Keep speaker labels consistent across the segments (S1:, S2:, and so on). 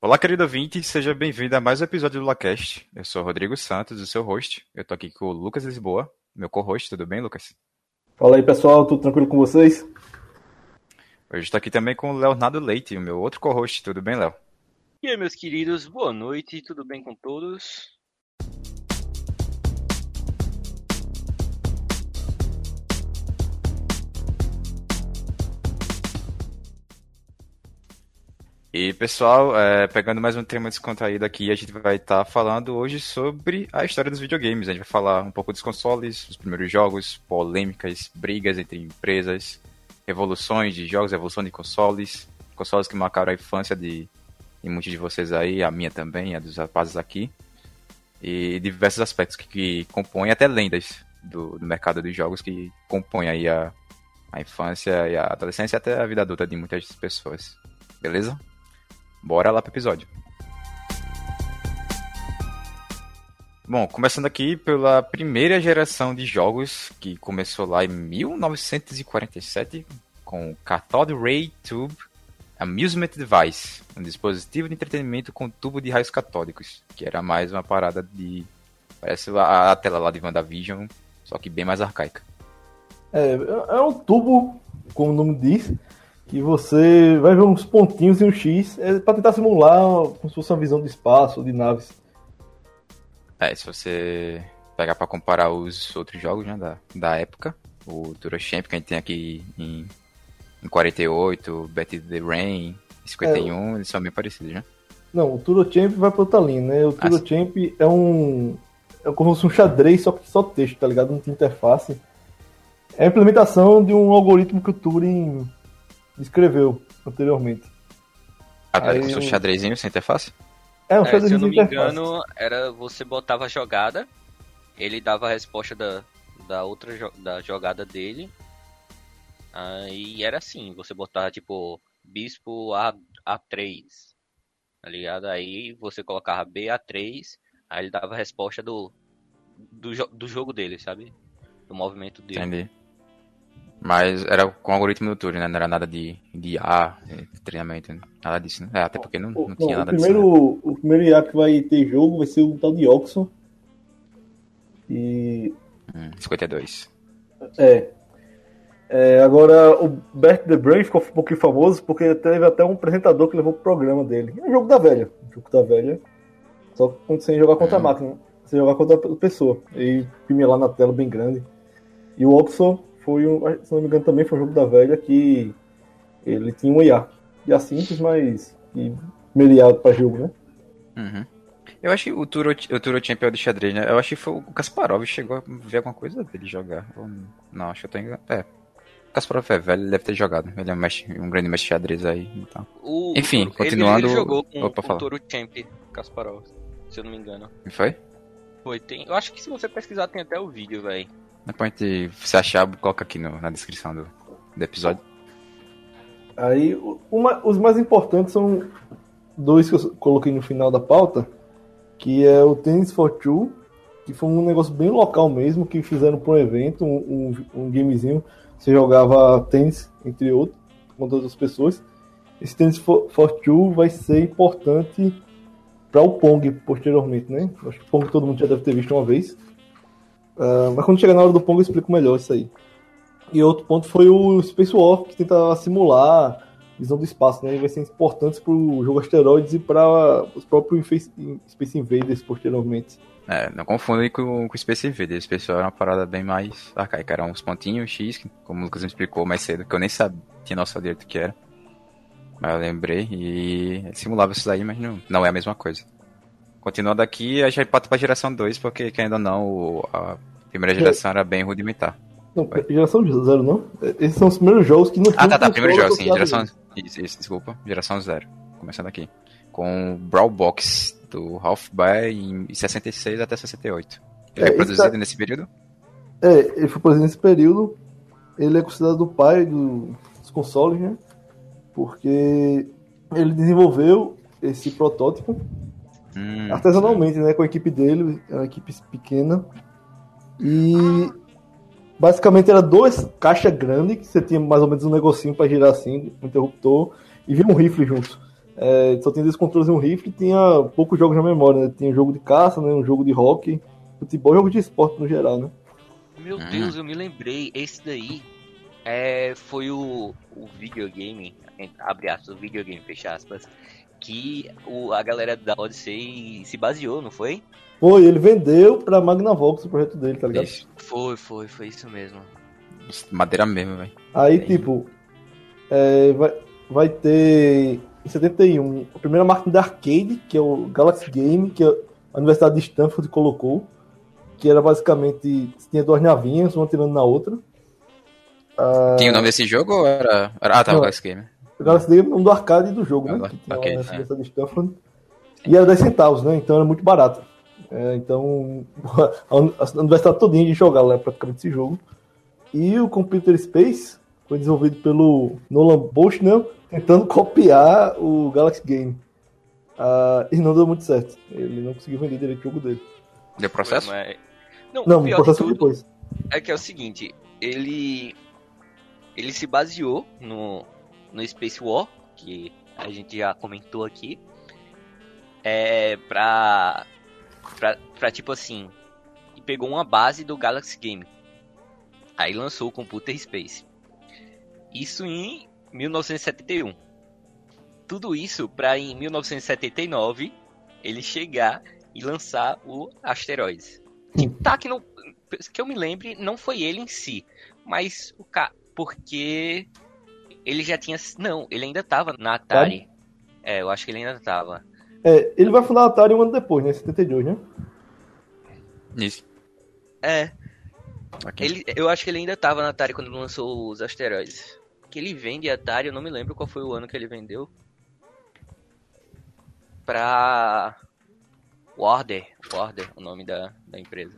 S1: Olá, querido ouvinte, seja bem-vindo a mais um episódio do LaCast. Eu sou o Rodrigo Santos, o seu host. Eu tô aqui com o Lucas Lisboa, meu co-host. Tudo bem, Lucas?
S2: Fala aí, pessoal, tudo tranquilo com vocês?
S1: Hoje estou aqui também com o Leonardo Leite, o meu outro co-host. Tudo bem, Léo?
S3: E aí, meus queridos, boa noite, tudo bem com todos?
S1: E pessoal, é, pegando mais um tema descontraído aqui, a gente vai estar tá falando hoje sobre a história dos videogames. A gente vai falar um pouco dos consoles, os primeiros jogos, polêmicas, brigas entre empresas, evoluções de jogos, evolução de consoles, consoles que marcaram a infância de, de muitos de vocês aí, a minha também, a dos rapazes aqui, e diversos aspectos que, que compõem até lendas do, do mercado dos jogos que compõem aí a, a infância e a adolescência e até a vida adulta de muitas pessoas. Beleza? Bora lá pro episódio. Bom, começando aqui pela primeira geração de jogos, que começou lá em 1947, com o Cathode Ray Tube Amusement Device, um dispositivo de entretenimento com tubo de raios catódicos, que era mais uma parada de... parece a tela lá de WandaVision, só que bem mais arcaica.
S2: É, é um tubo, como o nome diz, que você vai ver uns pontinhos e um X é para tentar simular como se fosse uma visão de espaço, de naves.
S1: É, se você pegar para comparar os outros jogos né, da, da época, o Tour Champ que a gente tem aqui em, em 48, Betty the Rain, 51, é, eles são bem parecidos, né?
S2: Não, o Tour Champ vai pra outra linha, né? O Tour ah, Champ é um. É como se fosse um xadrez, só que só texto, tá ligado? Não tem interface. É a implementação de um algoritmo que o Turing escreveu anteriormente.
S1: Ah, tá, Aí, com seu xadrezinho sem interface?
S3: É, um é, Se eu não me engano, era você botava a jogada, ele dava a resposta da, da outra da jogada dele. Aí era assim, você botava tipo bispo A, A3, tá ligado? Aí você colocava BA3, aí ele dava a resposta do, do, do jogo dele, sabe? Do movimento dele.
S1: Entendi. Mas era com algoritmo do Turing, né? Não era nada de, de IA, de treinamento, nada disso, né? É, até porque não, não, tinha nada
S2: o primeiro,
S1: disso. Né?
S2: O primeiro IA que vai ter jogo vai ser o tal de Oxon. E.
S1: Hum, 52.
S2: É. é. Agora, o Bert the Brain ficou um pouquinho famoso porque teve até um apresentador que levou pro programa dele. É um jogo da velha. Jogo da velha. Só sem jogar contra hum. a máquina, sem jogar contra a pessoa. E filme lá na tela bem grande. E o Oxon foi um, se não me engano, também foi um jogo da velha que ele tinha um IA. IA simples, mas mediado para jogo, né?
S1: Uhum. Eu acho que o Turo, o Turo Champion de xadrez, né? Eu acho que foi o Kasparov chegou a ver alguma coisa dele jogar. Não, acho que eu tô enganado. É. O Kasparov é velho, ele deve ter jogado. Ele é um, mestre, um grande mestre de xadrez aí. Então. O, Enfim, continuando.
S3: Ele, jogou com Opa, o Turo Champion Kasparov, se eu não me engano.
S1: E foi?
S3: Foi, tem. Eu acho que se você pesquisar tem até o vídeo, velho.
S1: Depois a se achar, coloca aqui no, na descrição do, do episódio.
S2: Aí, uma, os mais importantes são dois que eu coloquei no final da pauta, que é o Tennis for Two, que foi um negócio bem local mesmo, que fizeram para um evento, um, um, um gamezinho, você jogava tênis, entre outros, com outras pessoas. Esse Tennis for, for Two vai ser importante para o Pong posteriormente, né? Acho que o Pong todo mundo já deve ter visto uma vez. Uh, mas quando chegar na hora do Pong eu explico melhor isso aí. E outro ponto foi o Space War, que tenta simular visão do espaço, né? E vai ser importante para o jogo Asteroids e para os próprios Space Invaders posteriormente.
S1: É, não confunda com o Space Invaders. Space War é uma parada bem mais arcaica. Eram uns pontinhos X, como o Lucas me explicou mais cedo, que eu nem sabia, tinha noção direito que era. Mas eu lembrei e simulava isso daí, mas não, não é a mesma coisa. Continuando aqui, a gente pode para a geração 2, porque ainda não, a primeira geração era bem rudimentar.
S2: Não, Vai. geração zero não? Esses são os primeiros jogos que não
S1: Ah, tá, tá, primeiro jogo, sim, geração. Isso, isso, desculpa, geração zero. Começando aqui. Com o Brawl Box do Half By em 66 até 68. Ele é, foi produzido tá... nesse período?
S2: É, ele foi produzido nesse período. Ele é considerado o pai do, dos consoles, né? Porque ele desenvolveu esse protótipo Hum, artesanalmente, né? Com a equipe dele, a equipe pequena. E basicamente era duas caixas grandes, que você tinha mais ou menos um negocinho para girar assim, um interruptor, e vinha um rifle junto. é, só tinha dois controles e um rifle e tinha poucos jogos na memória, né? Tinha um jogo de caça, né? um jogo de hockey, futebol e jogo de esporte no geral, né?
S3: Meu hum. Deus, eu me lembrei, esse daí é, foi o, o videogame, abre aspas, o videogame, fecha aspas, que o, a galera da Odyssey se baseou, não foi?
S2: Foi, ele vendeu pra Magnavox o projeto dele, tá ligado? Isso.
S3: Foi, foi, foi isso mesmo.
S1: Madeira mesmo, velho.
S2: Aí, tipo, é, vai, vai ter em 71 a primeira máquina da arcade, que é o Galaxy Game, que a Universidade de Stanford colocou, que era basicamente tinha duas navinhas, uma tirando na outra.
S1: Uh... Tinha o nome desse jogo ou era. Ah, tá, o Galaxy Game.
S2: O Galaxy Game é o nome do arcade do jogo, né? Que tinha okay, na Universidade é. de Stanford. E era 10 centavos, né? Então era muito barato. É, então, a universidade todinha de jogar lá praticamente esse jogo. E o Computer Space foi desenvolvido pelo Nolan Bushnell, tentando copiar o Galaxy Game. Uh, e não deu muito certo. Ele não conseguiu vender direito o jogo dele.
S1: Deu processo?
S3: Mas... Não,
S2: não o processo de depois.
S3: É que é o seguinte, ele ele se baseou no, no Space War, que a gente já comentou aqui, é pra, pra, pra tipo assim, e pegou uma base do Galaxy Game. Aí lançou o Computer Space. Isso em 1971. Tudo isso para em 1979 ele chegar e lançar o Asteroids. Que tá que não que eu me lembre, não foi ele em si, mas o cara porque ele já tinha não, ele ainda tava na Atari. É, eu acho que ele ainda tava.
S2: É, ele vai fundar a Atari um ano depois, né? 72, né?
S1: Isso.
S3: É. Okay. Ele, eu acho que ele ainda tava na Atari quando lançou os asteroides. Que ele vende Atari, eu não me lembro qual foi o ano que ele vendeu. Pra. Warder. Warder, o nome da, da empresa.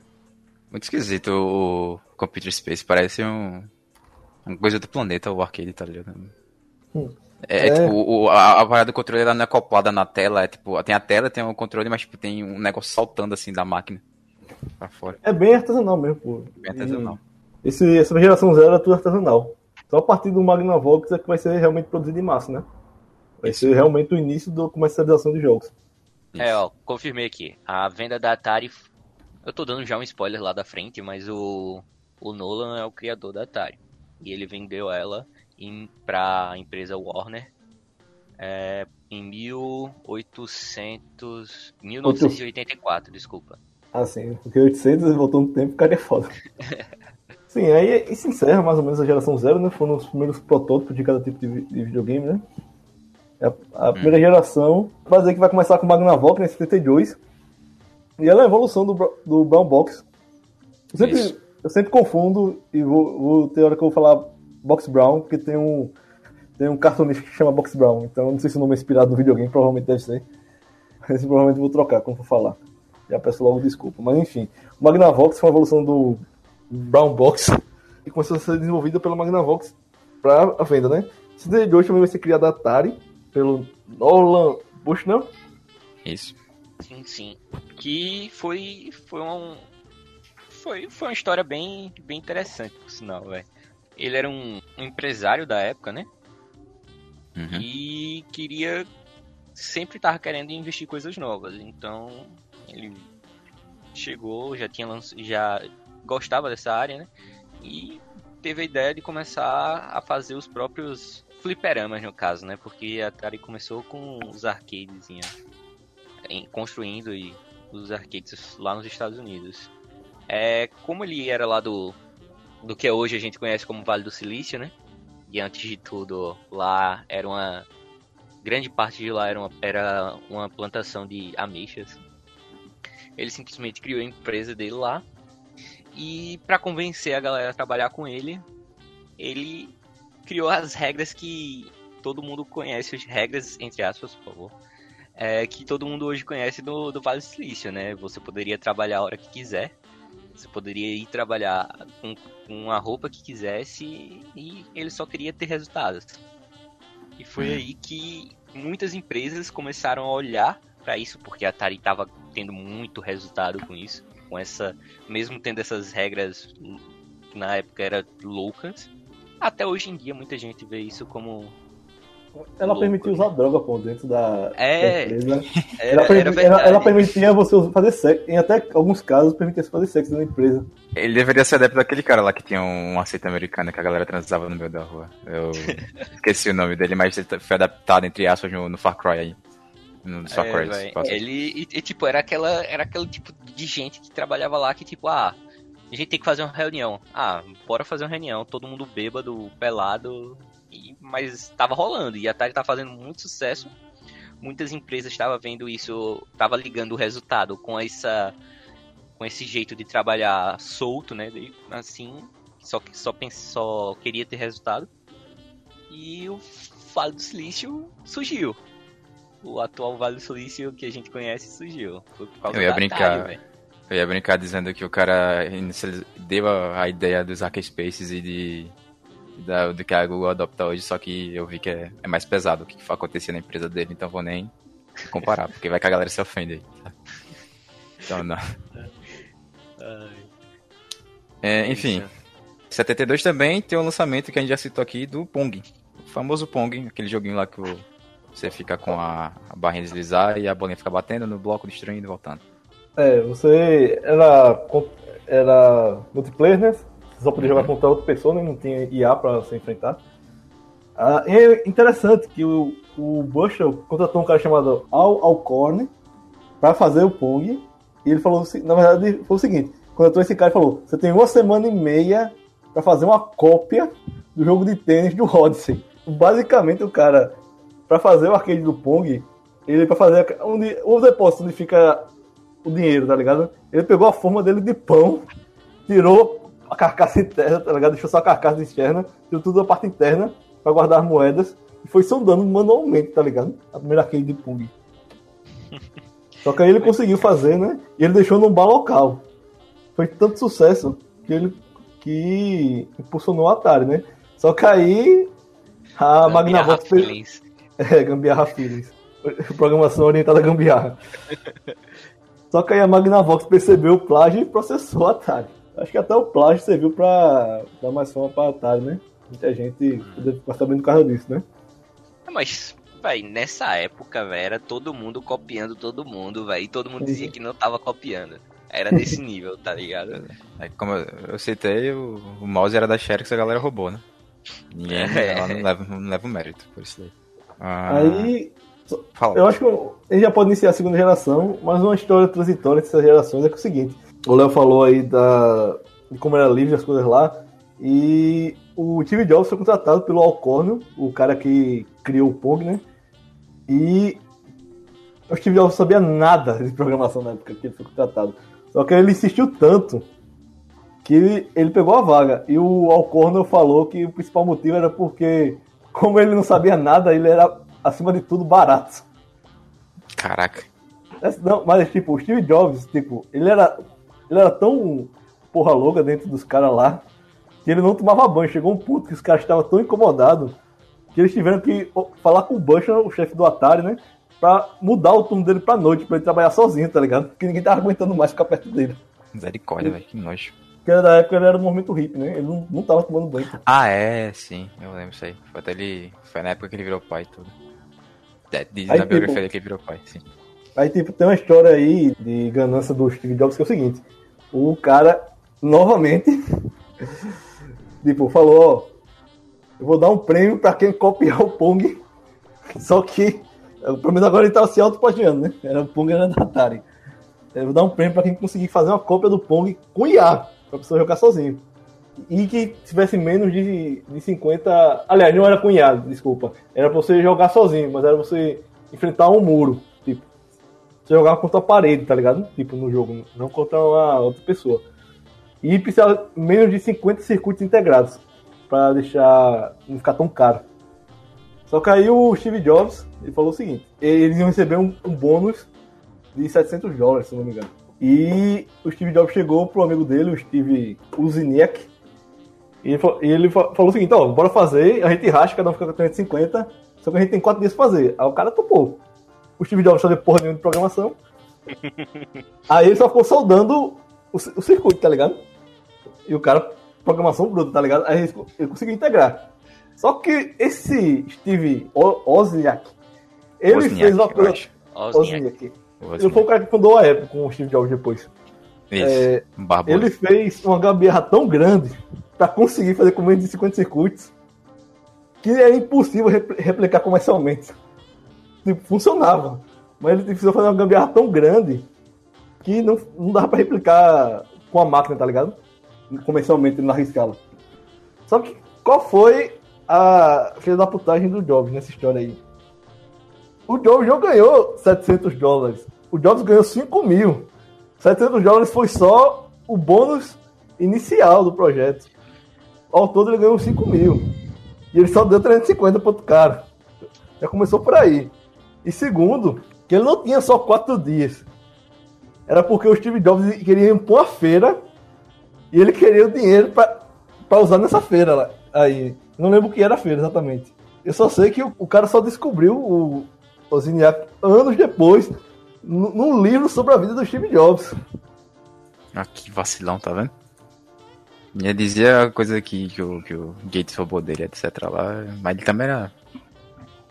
S1: Muito esquisito o Computer Space, parece um. Uma coisa do planeta, o arcade, tá ligado? Hum. É, é, tipo, o, a, a parada do controle ela não é acoplada na tela, é tipo, tem a tela, tem o controle, mas tipo, tem um negócio saltando assim da máquina pra fora.
S2: É bem artesanal mesmo, pô.
S1: Bem artesanal.
S2: E esse, essa geração zero é tudo artesanal. Só a partir do Magnavox é que vai ser realmente produzido em massa, né? Vai Isso. ser realmente o início da comercialização de jogos.
S3: É, ó, confirmei aqui. A venda da Atari. Eu tô dando já um spoiler lá da frente, mas o, o Nolan é o criador da Atari. E ele vendeu ela em, pra empresa Warner é, em 1800. 1984, desculpa.
S2: Ah, sim, porque 800 voltou no tempo, cara é foda. sim, aí e se encerra mais ou menos a geração zero, né? Foram os primeiros protótipos de cada tipo de, de videogame, né? A, a hum. primeira geração, vai dizer que vai começar com o Magnavox em 72. E ela é a evolução do, do Brown Box. Eu sempre, eu sempre confundo e vou, vou ter hora que eu vou falar Box Brown, porque tem um, tem um cartunista que chama Box Brown. Então não sei se o nome é inspirado no videogame, provavelmente deve ser. Mas provavelmente vou trocar quando for falar. Já peço logo desculpa. Mas enfim, o Magnavox foi uma evolução do Brown Box e começou a ser desenvolvida pela Magnavox para a venda, né? Esse de hoje também vai ser criado a Atari pelo Nolan Bushnell.
S1: Isso.
S3: Sim, sim. Que foi foi um foi, foi uma história bem bem interessante, por sinal, velho. Ele era um, um, empresário da época, né? Uhum. E queria sempre tava querendo investir coisas novas. Então, ele chegou, já tinha já gostava dessa área, né? E teve a ideia de começar a fazer os próprios fliperamas, no caso, né? Porque a Atari começou com os arcades, construindo e os arcades lá nos Estados Unidos. É, como ele era lá do, do que hoje a gente conhece como Vale do Silício, né? E antes de tudo, lá era uma. Grande parte de lá era uma, era uma plantação de ameixas. Ele simplesmente criou a empresa dele lá. E para convencer a galera a trabalhar com ele, ele criou as regras que todo mundo conhece, as regras, entre aspas, por favor, é, que todo mundo hoje conhece do, do Vale do Silício, né? Você poderia trabalhar a hora que quiser, você poderia ir trabalhar com, com a roupa que quisesse e ele só queria ter resultados. E foi uhum. aí que muitas empresas começaram a olhar para isso, porque a Atari estava tendo muito resultado com isso, com essa, mesmo tendo essas regras na época era loucas, até hoje em dia muita gente vê isso como
S2: ela louco, permitia usar droga, pô, dentro da,
S3: é,
S2: da empresa. Era, ela, permitia, ela, ela, permitia você fazer sexo, em até alguns casos permitia você fazer sexo na empresa.
S1: Ele deveria ser adepto daquele cara lá que tinha um aceito americano que a galera transava no meio da rua. Eu esqueci o nome dele, mas ele foi adaptado, entre aspas, no, no Far Cry aí. No Far
S3: é, Cry. ele, e, e, tipo, era, aquela, era aquele tipo de gente que trabalhava lá que, tipo, ah, a gente tem que fazer uma reunião. Ah, bora fazer uma reunião, todo mundo bêbado, pelado, e, mas tava rolando, e a Atari tá fazendo muito sucesso. Muitas empresas estavam vendo isso, tava ligando o resultado com essa com esse jeito de trabalhar solto, né? Assim, só que só só queria ter resultado. E o Vale do Silício surgiu. O atual Vale do Silício que a gente conhece surgiu.
S1: Eu ia brincar. Atari, eu ia brincar dizendo que o cara deu a ideia dos hackerspaces e de da, do que a Google adopta hoje, só que eu vi que é, é mais pesado o que acontecia na empresa dele, então vou nem comparar, porque vai que a galera se ofende aí. Tá? Então não. É, enfim, 72 também tem o um lançamento que a gente já citou aqui do Pong. O famoso Pong, aquele joguinho lá que você fica com a, a barrinha deslizar e a bolinha fica batendo no bloco, destruindo e voltando.
S2: É, você era, era multiplayer, né? Só podia jogar contra outra pessoa, né? não tinha IA para se enfrentar. Ah, é interessante que o, o Bushel contratou um cara chamado Al Alcorn para fazer o Pong. E ele falou, na verdade, foi o seguinte: contratou esse cara e falou: Você tem uma semana e meia para fazer uma cópia do jogo de tênis do Odyssey. Basicamente, o cara, para fazer o arcade do Pong, ele para fazer onde, o depósito onde fica o dinheiro, tá ligado? Ele pegou a forma dele de pão, tirou a carcaça interna, tá ligado? Deixou só a carcaça externa, tirou tudo a parte interna para guardar as moedas e foi sondando manualmente, tá ligado? A primeira arcade de Pung. Só que aí ele conseguiu fazer, né? E ele deixou num bar local. Foi tanto sucesso que ele que impulsionou o Atari, né? Só que aí a Magnavox fez... É, Gambiarra Feelings. Programação orientada a gambiarra. Só que aí a Magnavox percebeu o plágio e processou o Atari. Acho que até o plágio serviu pra dar mais fama pra Atari, né? Muita gente ficar sabendo por causa disso, né?
S3: É, mas, véi, nessa época, velho, era todo mundo copiando todo mundo, velho. E todo mundo dizia que não tava copiando. Era desse nível, tá ligado?
S1: É, como eu, eu citei, o, o mouse era da Xerox e a galera roubou, né? Ninguém é. ela não, leva, não leva o mérito por isso daí.
S2: Ah, aí. Fala. Eu acho que a gente já pode iniciar a segunda geração, mas uma história transitória dessas gerações é, que é o seguinte: o Léo falou aí da, de como era livre as coisas lá. E o Steve Jobs foi contratado pelo Alcorn, o cara que criou o Pong, né? E o Steve Jobs não sabia nada de programação na época que ele foi contratado. Só que ele insistiu tanto que ele, ele pegou a vaga. E o Alcorn falou que o principal motivo era porque, como ele não sabia nada, ele era, acima de tudo, barato.
S1: Caraca.
S2: Não, mas tipo, o Steve Jobs, tipo, ele era ele era tão porra louca dentro dos caras lá que ele não tomava banho. Chegou um ponto que os caras estavam tão incomodados que eles tiveram que falar com o Bushner, o chefe do Atari, né? Pra mudar o turno dele pra noite, pra ele trabalhar sozinho, tá ligado? Porque ninguém tava aguentando mais ficar perto dele.
S1: Misericórdia, velho, que nojo.
S2: Porque da época ele era do movimento hippie, né? Ele não, não tava tomando banho.
S1: Ah, é, sim, eu lembro isso aí. Foi até ele. Foi na época que ele virou pai e tudo. É, diz aí, na tipo, biografia que ele virou pai, sim.
S2: Aí, tipo, tem uma história aí de ganância do Steve Jobs que é o seguinte: o cara novamente tipo, falou, ó, eu vou dar um prêmio para quem copiar o Pong. Só que, pelo menos agora ele tava se autoplagiando, né? Era o Pong era da Atari. Eu vou dar um prêmio para quem conseguir fazer uma cópia do Pong com IA, pra pessoa jogar sozinho. E que tivesse menos de, de 50. Aliás, não era com IA, desculpa. Era pra você jogar sozinho, mas era você enfrentar um muro. Você jogava contra a parede, tá ligado? Tipo, no jogo, não contra uma outra pessoa. E precisava menos de 50 circuitos integrados para deixar não ficar tão caro. Só que aí o Steve Jobs ele falou o seguinte: eles iam receber um, um bônus de 700 dólares, se não me engano. E o Steve Jobs chegou pro amigo dele, o Steve Uziniak, e ele falou, ele falou o seguinte: ó, bora fazer, a gente racha, cada um fica com 350, só que a gente tem 4 dias pra fazer. Aí o cara topou o Steve Jobs fazer porra nenhuma de programação. Aí ele só ficou soldando o, o, circuito, tá ligado? E o cara, programação bruta, tá ligado? Aí ele, ele conseguiu integrar. Só que esse Steve Wozniak, ele fez uma coisa... Wozniak. Ele foi o cara que fundou a Apple com o Steve Jobs depois.
S1: Isso, é,
S2: ele fez uma gambiarra tão grande para conseguir fazer com menos de 50 circuitos que é impossível replicar comercialmente. Tipo, funcionava. Mas ele precisou fazer uma gambiarra tão grande que não, não dava para replicar com a máquina, tá ligado? Comercialmente, na escala. Só que qual foi a filha da putagem do Jobs nessa história aí? O Jobs não ganhou 700 dólares. O Jobs ganhou 5 mil. 700 dólares foi só o bônus inicial do projeto. Ao todo ele ganhou 5 mil. E ele só deu 350 para outro cara. Já começou por aí. E segundo, que ele não tinha só quatro dias. Era porque o Steve Jobs queria para uma feira e ele queria o dinheiro para usar nessa feira lá. Aí. Não lembro o que era a feira exatamente. Eu só sei que o, o cara só descobriu o, o anos depois num livro sobre a vida do Steve Jobs.
S1: Ah, que vacilão, tá vendo? Ia dizer a coisa que, que, o, que o Gates roubou dele, etc. lá, mas ele também era.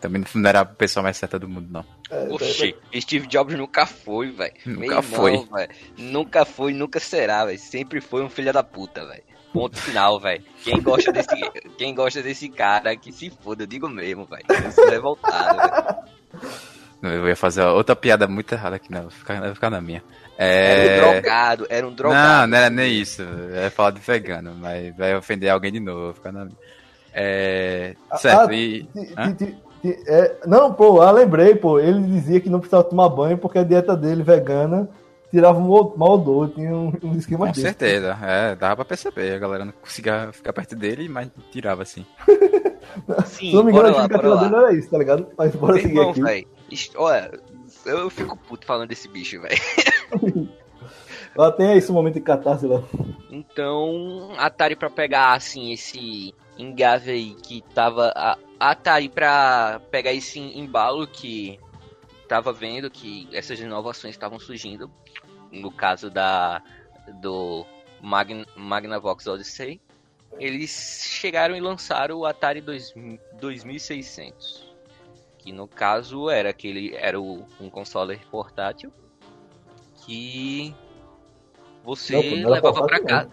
S1: Também não era a pessoa mais certa do mundo, não.
S3: É, Oxi, Steve Jobs nunca foi, velho.
S1: Nunca foi.
S3: Véio. Nunca foi, nunca será, velho. Sempre foi um filho da puta, velho. Ponto final, velho. Quem gosta desse, quem gosta desse cara que se foda, eu digo mesmo, velho. Eu sou revoltado, velho.
S1: Eu ia fazer outra piada muito errada aqui, não. Vou ficar, vou ficar na minha.
S3: É... Era um drogado, era um drogado.
S1: Não, não era nem isso. É falar de vegano, mas vai ofender alguém de novo. Ficar na... É... Ah, certo, ah, e...
S2: é... Não, pô, ah, lembrei, pô. Ele dizia que não precisava tomar banho porque a dieta dele vegana tirava um mau odor, tinha um, um esquema
S1: Com desse. certeza, é, dava pra perceber. A galera não conseguia ficar perto dele, mas tirava assim.
S2: Sim, Se não me engano, a justificativa dele era isso, tá ligado? Mas bora Meu seguir irmão, aqui.
S3: Véio, olha, eu fico puto falando desse bicho, velho.
S2: Ela tem esse momento de catarse lá.
S3: Então, Atari pra pegar, assim, esse engave aí que tava... A Atari pra pegar esse embalo que tava vendo que essas inovações estavam surgindo. No caso da do Magn, Magnavox Odyssey. Eles chegaram e lançaram o Atari 2600 que no caso era aquele era o, um console portátil que você não, levava para casa.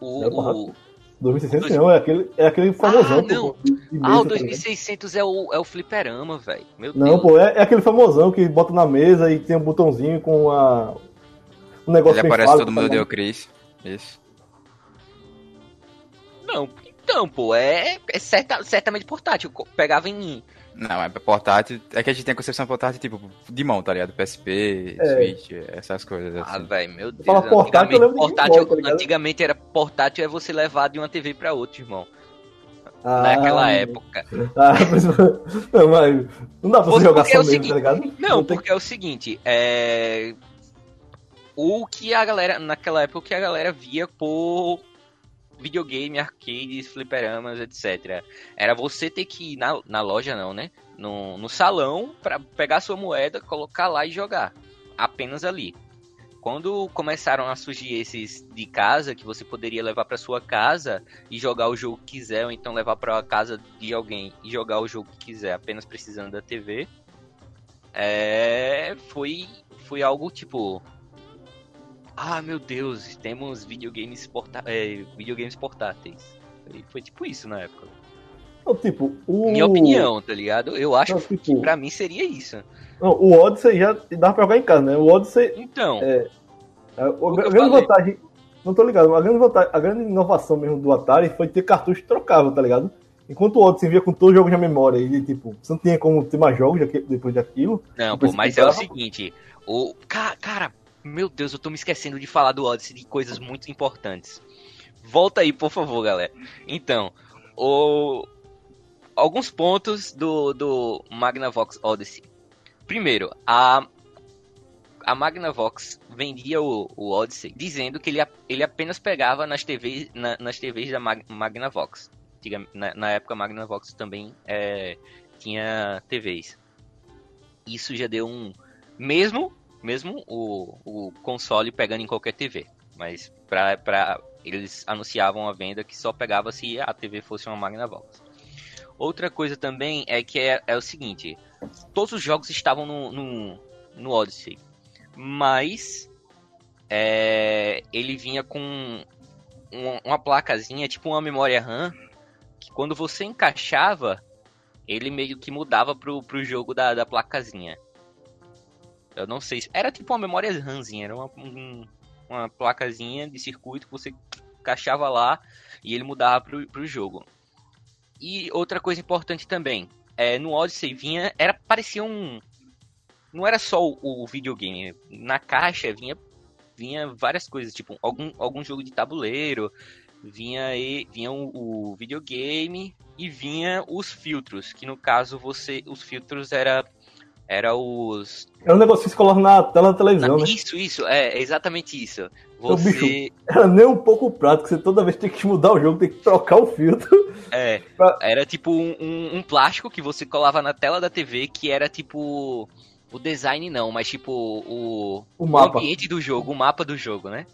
S2: O, o 2600 não, é aquele, é aquele famosão. Ah,
S3: não. Pô, ah, o 2600 tá é o, é o fliperama, velho.
S2: Não, Deus. pô, é, é, aquele famosão que bota na mesa e tem um botãozinho com a. Um negócio
S1: Ele aparece todo mundo deu Chris. Isso.
S3: Não, então, pô, é, é certa, certamente portátil. Pegava em
S1: não, é portátil. É que a gente tem a concepção portátil, tipo, de mão, tá ligado? PSP, é. Switch, essas coisas.
S3: Ah,
S1: assim.
S3: Ah, velho, meu Deus.
S2: Fala portátil, antigamente,
S3: portátil, tá antigamente era portátil é você levar de uma TV pra outra, irmão. Ah, Naquela época.
S2: Ah, mas, não, mas não dá pra você jogar só é mesmo,
S3: seguinte,
S2: tá ligado?
S3: Não, não porque é o seguinte, é... O que a galera, naquela época, o que a galera via por videogame, arcades, fliperamas, etc. Era você ter que ir na, na loja, não, né? No, no salão para pegar sua moeda, colocar lá e jogar. Apenas ali. Quando começaram a surgir esses de casa, que você poderia levar para sua casa e jogar o jogo que quiser, ou então levar para a casa de alguém e jogar o jogo que quiser, apenas precisando da TV, é, foi, foi algo tipo ah, meu Deus, temos videogames, porta é, videogames portáteis. E foi tipo isso na época.
S2: Não, tipo, o...
S3: Minha opinião, tá ligado? Eu acho não, tipo... que pra mim seria isso.
S2: Não, o Odyssey já dá pra jogar em casa, né? O Odyssey.
S3: Então.
S2: É, é a, a grande vantagem. Não tô ligado, a grande, vantagem, a grande inovação mesmo do Atari foi ter cartucho trocável, tá ligado? Enquanto o Odyssey vinha com todos os jogos na memória e, tipo, você não tinha como ter mais jogos depois daquilo.
S3: Não, pô, mas é o seguinte, o. Cara, meu Deus, eu tô me esquecendo de falar do Odyssey de coisas muito importantes. Volta aí, por favor, galera. Então, o... alguns pontos do, do Magnavox Odyssey. Primeiro, a, a Magnavox vendia o, o Odyssey dizendo que ele, ele apenas pegava nas TVs, na, nas TVs da Mag, Magnavox. Na, na época, a Magnavox também é, tinha TVs. Isso já deu um. Mesmo mesmo o, o console pegando em qualquer TV. Mas pra, pra, eles anunciavam a venda que só pegava se a TV fosse uma Magnavox. Outra coisa também é que é, é o seguinte: todos os jogos estavam no, no, no Odyssey, mas é, ele vinha com uma, uma placazinha, tipo uma memória RAM, que quando você encaixava, ele meio que mudava pro, pro jogo da, da placazinha. Eu não sei se. Era tipo uma memória RAMzinha, era uma, um, uma placazinha de circuito que você encaixava lá e ele mudava pro, pro jogo. E outra coisa importante também, é, no Odyssey vinha, era parecia um não era só o, o videogame, na caixa vinha vinha várias coisas, tipo algum, algum jogo de tabuleiro, vinha e, vinha o, o, videogame e vinha os filtros, que no caso você os filtros era era os
S2: é um negócio que coloca na tela da televisão,
S3: na,
S2: né?
S3: Isso, isso, é exatamente isso. Você bicho,
S2: era nem um pouco prático, você toda vez tem que mudar o jogo, tem que trocar o filtro.
S3: É, pra... era tipo um, um, um plástico que você colava na tela da TV que era tipo o design não, mas tipo o,
S2: o, mapa.
S3: o ambiente do jogo, o mapa do jogo, né?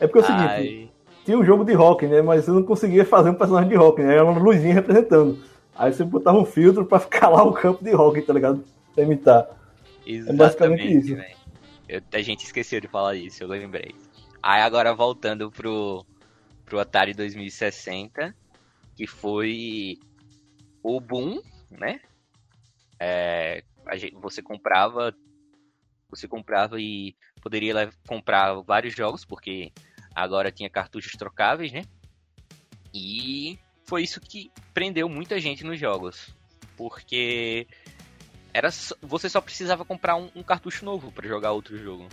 S2: É porque é o seguinte, tinha um jogo de rock, né? Mas você não conseguia fazer um personagem de rock, né? Era uma luzinha representando. Aí você botava um filtro pra ficar lá o campo de rock, tá ligado? Pra imitar.
S3: Exatamente, é basicamente isso. Eu, a gente esqueceu de falar isso, eu lembrei. Aí agora voltando pro, pro Atari 2060, que foi o boom, né? É, gente, você comprava você comprava e poderia comprar vários jogos, porque agora tinha cartuchos trocáveis, né? E foi isso que prendeu muita gente nos jogos. Porque era você só precisava comprar um, um cartucho novo para jogar outro jogo.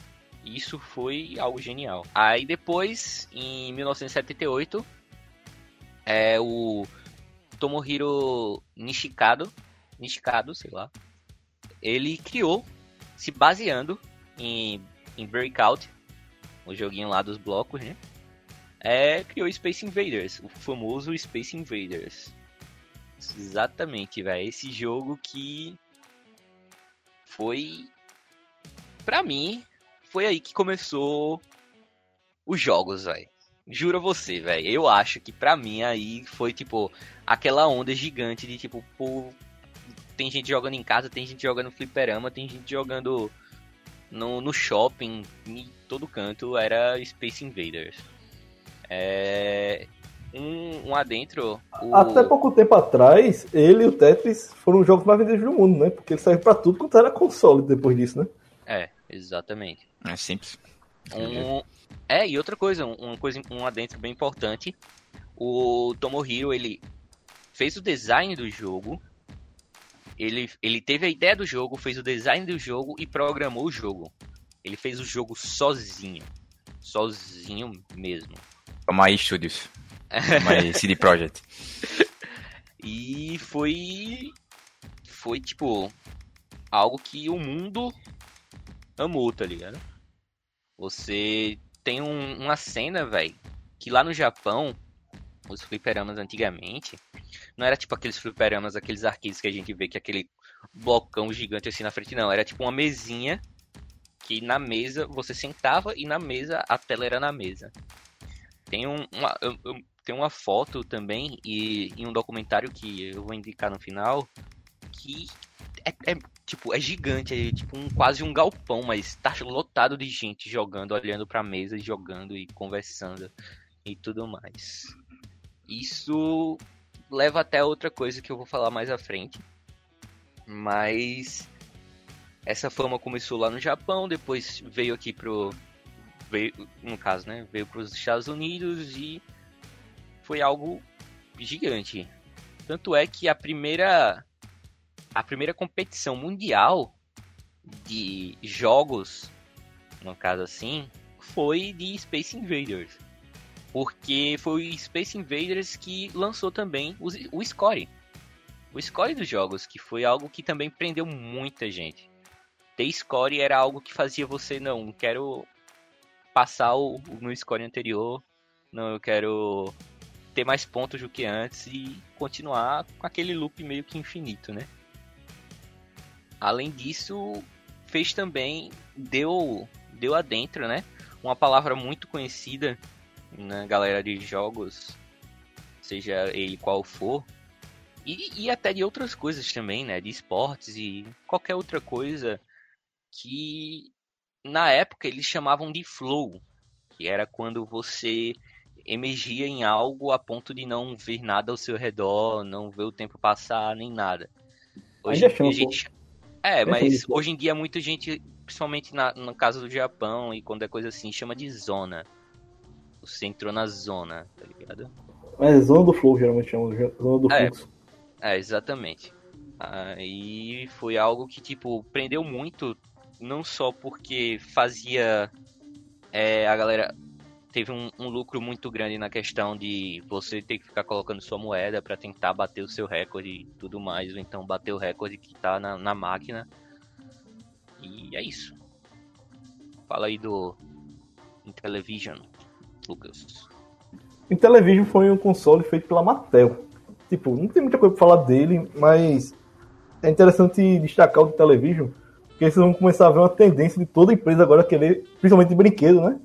S3: Isso foi algo genial. Aí depois, em 1978, é o Tomohiro Nishikado, Nishikado, sei lá, ele criou, se baseando em, em Breakout, o joguinho lá dos blocos, né? É, criou Space Invaders, o famoso Space Invaders. Exatamente, velho. Esse jogo que foi. Pra mim, foi aí que começou os jogos, velho. Juro a você, velho. Eu acho que pra mim aí foi tipo aquela onda gigante de tipo, pô, tem gente jogando em casa, tem gente jogando fliperama, tem gente jogando no, no shopping, em todo canto, era Space Invaders. É, um, um adentro.
S2: O... Até pouco tempo atrás, ele e o Tetris foram os jogos mais vendidos do mundo, né? Porque ele saiu pra tudo quanto era console depois disso, né?
S3: É, exatamente.
S1: É simples.
S3: Um, é, e outra coisa, um, coisa, um adentro bem importante. O Tomohiro, ele fez o design do jogo ele, ele teve a ideia do jogo, fez o design do jogo e programou o jogo. Ele fez o jogo sozinho. Sozinho mesmo.
S1: Toma Studios. Toma CD Projekt.
S3: e foi. Foi tipo. Algo que o mundo amou, tá ligado? Você tem um, uma cena, velho, que lá no Japão, os fliperamas antigamente, não era tipo aqueles fliperamas, aqueles arcades que a gente vê que é aquele blocão gigante assim na frente, não. Era tipo uma mesinha que na mesa você sentava e na mesa a tela era na mesa. Tem um, uma, eu, tem uma foto também e, e um documentário que eu vou indicar no final que é, é, tipo é gigante, é tipo um, quase um galpão, mas tá lotado de gente jogando, olhando para mesa, jogando e conversando e tudo mais. Isso leva até outra coisa que eu vou falar mais à frente. Mas essa fama começou lá no Japão, depois veio aqui pro veio, no caso, né, veio para os Estados Unidos e foi algo gigante. Tanto é que a primeira a primeira competição mundial de jogos, no caso assim, foi de Space Invaders porque foi o Space Invaders que lançou também o, o score. O score dos jogos, que foi algo que também prendeu muita gente. Ter score era algo que fazia você, não, quero passar o, o meu score anterior, não, eu quero ter mais pontos do que antes e continuar com aquele loop meio que infinito, né? Além disso, fez também, deu, deu adentro, né? Uma palavra muito conhecida na galera de jogos, seja ele qual for, E, e até de outras coisas também, né? De esportes e qualquer outra coisa que na época eles chamavam de flow, que era quando você emergia em algo a ponto de não ver nada ao seu redor, não ver o tempo passar, nem nada. Hoje em dia a gente... É, mas hoje em dia muita gente, principalmente na, no caso do Japão e quando é coisa assim, chama de zona. Você entrou na zona, tá ligado?
S2: É, zona do flow geralmente chama, zona do
S3: é, fluxo. É, exatamente. Aí foi algo que, tipo, prendeu muito, não só porque fazia é, a galera teve um, um, lucro muito grande na questão de você ter que ficar colocando sua moeda para tentar bater o seu recorde e tudo mais, ou então bater o recorde que tá na, na máquina. E é isso. Fala aí do Intellivision, Lucas.
S2: Intellivision foi um console feito pela Mattel. Tipo, não tem muita coisa pra falar dele, mas é interessante destacar o Intellivision, porque vocês vão começar a ver uma tendência de toda empresa agora querer, principalmente de brinquedo, né?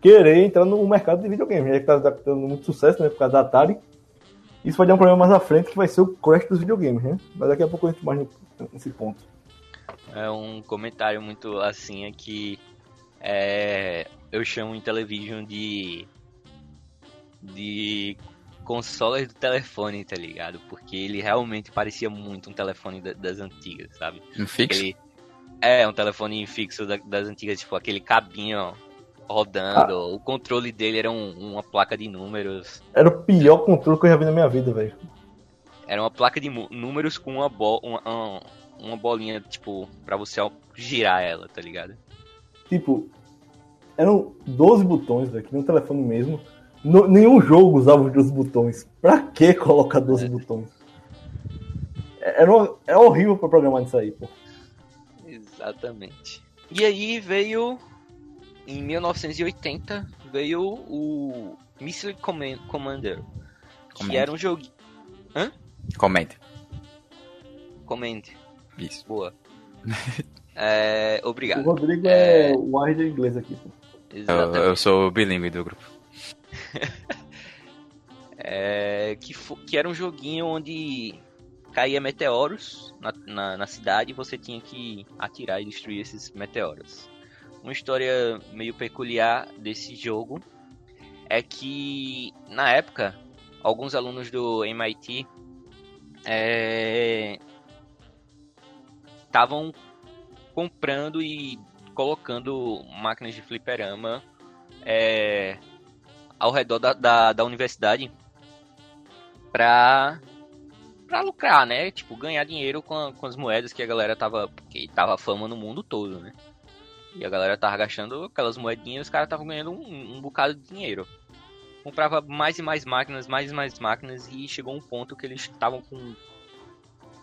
S2: Querer entrar no mercado de videogame, já que tá, tá tendo muito sucesso, né, por causa da Atari. Isso vai dar um problema mais à frente, que vai ser o crash dos videogames, né? Mas daqui a pouco a gente mais nesse ponto.
S3: É um comentário muito assim, é que é, eu chamo em televisão de de consoles do telefone, tá ligado? Porque ele realmente parecia muito um telefone das antigas, sabe?
S1: Um fixo?
S3: Ele, é, um telefone fixo das antigas, tipo aquele cabinho rodando. Ah. O controle dele era um, uma placa de números.
S2: Era o pior controle que eu já vi na minha vida, velho.
S3: Era uma placa de números com uma, uma, uma bolinha, tipo, pra você girar ela, tá ligado?
S2: Tipo, eram 12 botões, velho, que nem um telefone mesmo. No, nenhum jogo usava os 12 botões. Pra que colocar 12 é. botões? É, era, era horrível pra programar isso aí, pô.
S3: Exatamente. E aí veio em 1980 veio o Missile Commander, que era um jogo. Hã?
S1: Command.
S3: Command.
S1: Isso.
S3: Boa. é, obrigado.
S2: O Rodrigo é, é o árbitro inglês aqui.
S1: Eu, eu, sou o bilíngue do grupo.
S3: é, que, que era um joguinho onde caía meteoros na, na, na cidade e você tinha que atirar e destruir esses meteoros uma história meio peculiar desse jogo é que na época alguns alunos do MIT estavam é, comprando e colocando máquinas de fliperama é, ao redor da, da, da universidade para para lucrar, né? Tipo, ganhar dinheiro com, a, com as moedas que a galera tava. que tava fama no mundo todo, né? E a galera tava gastando aquelas moedinhas, os caras estavam ganhando um, um bocado de dinheiro. Comprava mais e mais máquinas, mais e mais máquinas, e chegou um ponto que eles estavam com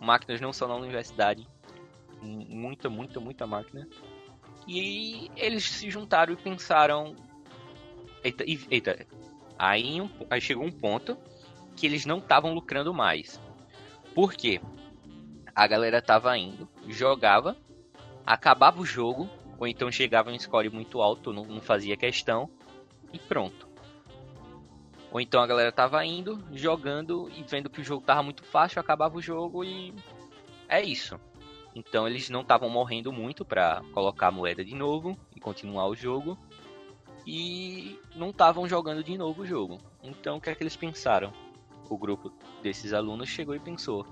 S3: máquinas não só na universidade, muita, muita, muita máquina. E eles se juntaram e pensaram. Eita, eita. Aí, aí chegou um ponto que eles não estavam lucrando mais. Por quê? A galera tava indo, jogava, acabava o jogo, ou então chegava em score muito alto, não, não fazia questão, e pronto. Ou então a galera tava indo, jogando e vendo que o jogo tava muito fácil, acabava o jogo e é isso. Então eles não estavam morrendo muito para colocar a moeda de novo e continuar o jogo. E não estavam jogando de novo o jogo. Então o que é que eles pensaram? O grupo desses alunos chegou e pensou: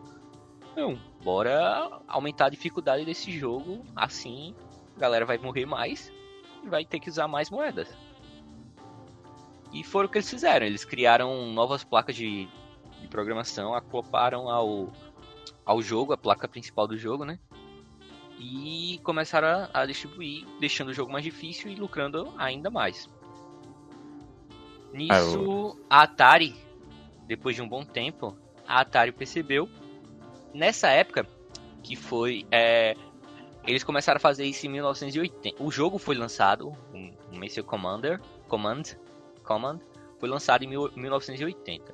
S3: não, bora aumentar a dificuldade desse jogo, assim a galera vai morrer mais e vai ter que usar mais moedas. E foi o que eles fizeram. Eles criaram novas placas de, de programação, acoplaram ao, ao jogo, a placa principal do jogo, né? E começaram a, a distribuir, deixando o jogo mais difícil e lucrando ainda mais. Nisso, a Atari, depois de um bom tempo, a Atari percebeu, nessa época, que foi é, eles começaram a fazer isso em 1980. O jogo foi lançado, o Missile Commander, Command, Command, foi lançado em 1980.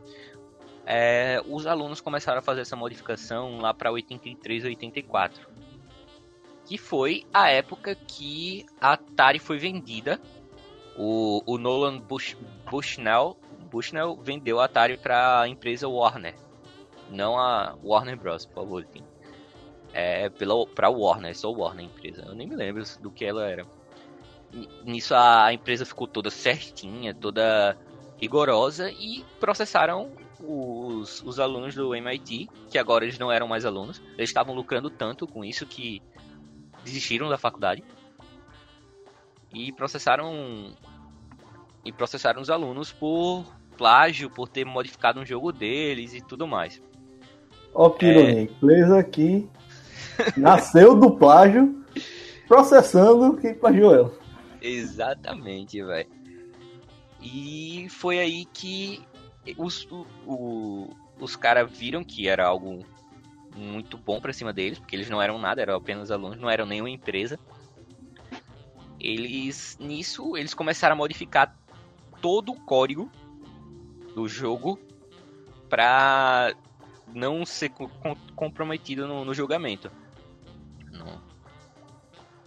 S3: É, os alunos começaram a fazer essa modificação lá para 83, 84, que foi a época que a Atari foi vendida. O, o Nolan Bush, Bushnell, Bushnell vendeu a Atari para a empresa Warner. Não a Warner Bros, por favor. É pela, pra Warner, só Warner empresa. Eu nem me lembro do que ela era. Nisso a empresa ficou toda certinha, toda rigorosa e processaram os, os alunos do MIT, que agora eles não eram mais alunos. Eles estavam lucrando tanto com isso que desistiram da faculdade e processaram e processaram os alunos por plágio, por ter modificado um jogo deles e tudo mais.
S2: Ó, que é... empresa aqui nasceu do plágio, processando quem plagiou ela.
S3: Exatamente, velho. E foi aí que os, os caras viram que era algo muito bom para cima deles, porque eles não eram nada, eram apenas alunos, não eram nenhuma empresa. Eles nisso eles começaram a modificar todo o código do jogo para não ser co comprometido no, no julgamento.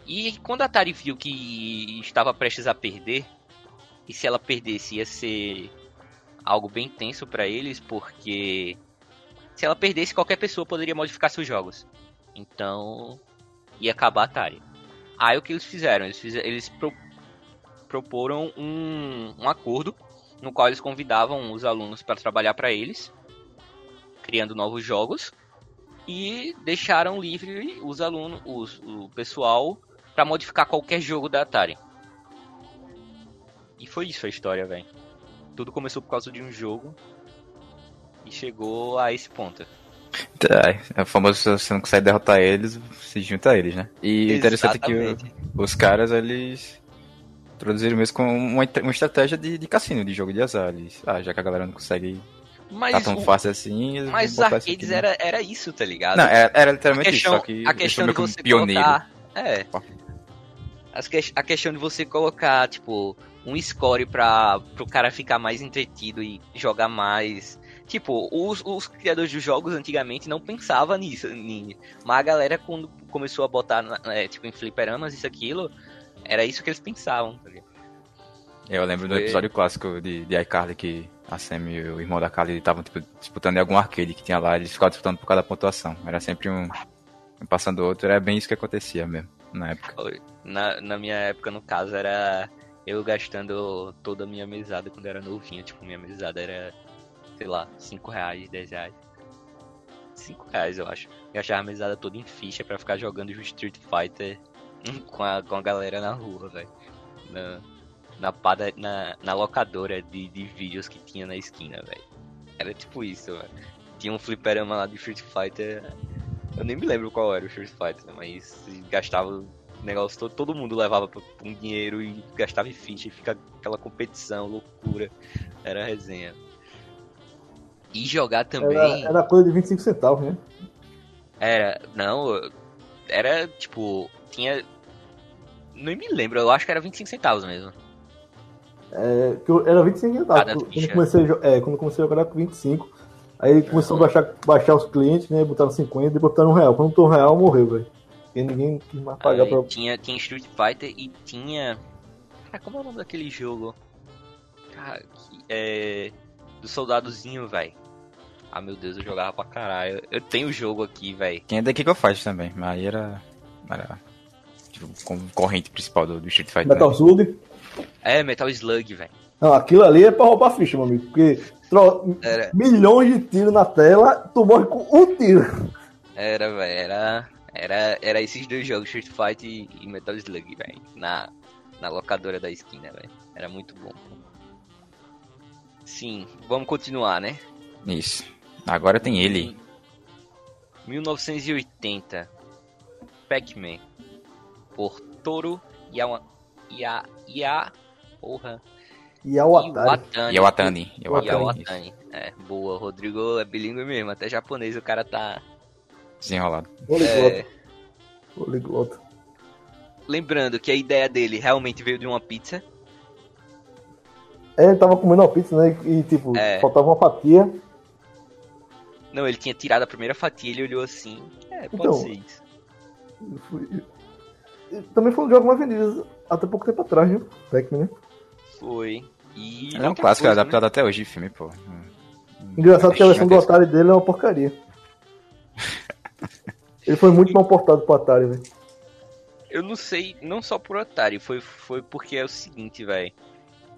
S3: E quando a Atari viu que estava prestes a perder, e se ela perdesse ia ser algo bem tenso para eles, porque se ela perdesse, qualquer pessoa poderia modificar seus jogos. Então, ia acabar a Atari. Aí o que eles fizeram? Eles, fizeram, eles pro, proporam um, um acordo no qual eles convidavam os alunos para trabalhar para eles, criando novos jogos, e deixaram livre os alunos, os, o pessoal, para modificar qualquer jogo da Atari. E foi isso a história, velho. Tudo começou por causa de um jogo e chegou a esse ponto.
S1: É, é o famoso se você não consegue derrotar eles, se junta a eles, né? E o interessante é que o, os caras, eles produziram mesmo com uma, uma estratégia de, de cassino, de jogo de azar. Eles, ah, já que a galera não consegue mas tá tão o... fácil assim.
S3: Mas os arcades era, era isso, tá ligado?
S1: Não, era, era literalmente questão, isso, só que
S3: a questão de você pioneiro. Colocar, é. A questão de você colocar, tipo, um score para o cara ficar mais entretido e jogar mais. Tipo, os, os criadores de jogos antigamente não pensavam nisso, mas a galera quando começou a botar, é, tipo, em fliperamas isso aquilo, era isso que eles pensavam. Tá
S1: eu lembro do episódio clássico de, de iCarly que a Sam e o irmão da Carly estavam tipo, disputando em algum arcade que tinha lá, eles ficavam disputando por causa da pontuação. Era sempre um, um passando o outro, era bem isso que acontecia mesmo, na época.
S3: Na, na minha época, no caso, era eu gastando toda a minha mesada quando era novinho. Tipo, minha mesada era, sei lá, 5 reais, 10 reais. 5 reais, eu acho. Eu achava a mesada toda em ficha para ficar jogando Street Fighter com a, com a galera na rua, velho. Na, na, na, na locadora de, de vídeos que tinha na esquina, velho. Era tipo isso, velho. Tinha um fliperama lá de Street Fighter. Eu nem me lembro qual era o Street Fighter, mas gastava negócio todo, todo mundo levava um dinheiro e gastava em ficha e fica aquela competição, loucura. Era resenha. E jogar também.
S2: Era, era coisa de 25 centavos, né?
S3: Era, não, era tipo, tinha. Não me lembro, eu acho que era 25 centavos mesmo.
S2: É, que eu, era 25 centavos. Quando comecei, é, quando comecei a jogar com 25. Aí começou a baixar, baixar os clientes, né? Botaram 50, depois botaram um real. Quando botou um real, morreu, velho. Porque ninguém quis mais pagar pra.
S3: Tinha, tinha Street Fighter e tinha. Cara, como é o nome daquele jogo? Cara, que, é. Do soldadozinho, velho. Ah, meu Deus, eu jogava pra caralho. Eu tenho o jogo aqui, velho.
S1: Tinha The King of Fighters também, mas aí era. Era. Tipo, concorrente principal do, do Street Fighter.
S2: Metal né? Slug?
S3: É, Metal Slug, velho.
S2: Não, aquilo ali é pra roubar ficha, meu amigo. Porque tro... milhões de tiros na tela, tu morre com um tiro.
S3: Era, velho, era. Era, era esses dois jogos, Street Fighter e, e Metal Slug, velho. Na, na locadora da esquina, velho. Era muito bom. Sim, vamos continuar, né?
S1: Isso. Agora tem ele.
S3: 1980. Pac-Man. Por Toro Yawa, Ya, Ya, porra.
S2: Iawatani.
S1: Iawatani.
S3: Iawatani. É, boa. Rodrigo é bilíngue mesmo. Até japonês o cara tá
S1: desenrolado.
S2: É... Poliglota.
S3: Lembrando que a ideia dele realmente veio de uma pizza.
S2: É, ele tava comendo uma pizza, né? E tipo, é. faltava uma fatia.
S3: Não, ele tinha tirado a primeira fatia, ele olhou assim. É, pode então, ser isso.
S2: Também foi um jogo mais vendido até pouco tempo atrás, viu? Pac-Man, né?
S3: Foi. E
S1: é um clássico coisa, adaptado né? até hoje de filme, pô.
S2: Engraçado que a versão do Atari dele é uma porcaria. Ele foi muito mal portado pro Atari, velho.
S3: Eu não sei, não só pro Atari, foi, foi porque é o seguinte, velho.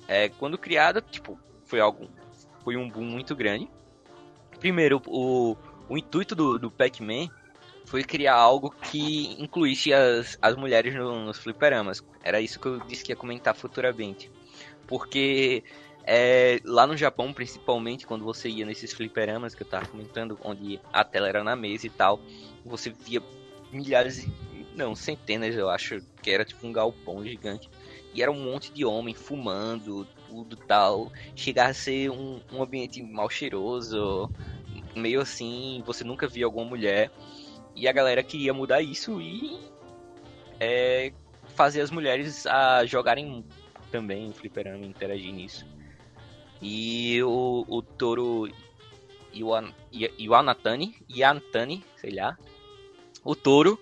S3: É, quando criado, tipo, foi algo. Foi um boom muito grande. Primeiro, o, o intuito do, do Pac-Man foi criar algo que incluísse as, as mulheres no, nos fliperamas. Era isso que eu disse que ia comentar futuramente. Porque é, lá no Japão, principalmente, quando você ia nesses fliperamas que eu tava comentando, onde a tela era na mesa e tal, você via milhares, não, centenas, eu acho, que era tipo um galpão gigante. E era um monte de homem fumando, tudo tal. Chegar a ser um, um ambiente mal cheiroso, meio assim, você nunca via alguma mulher. E a galera queria mudar isso e é, fazer as mulheres a jogarem também fliperama, interagir nisso. E o, o Toro Iwanatani, Yantani, sei lá, o Toro,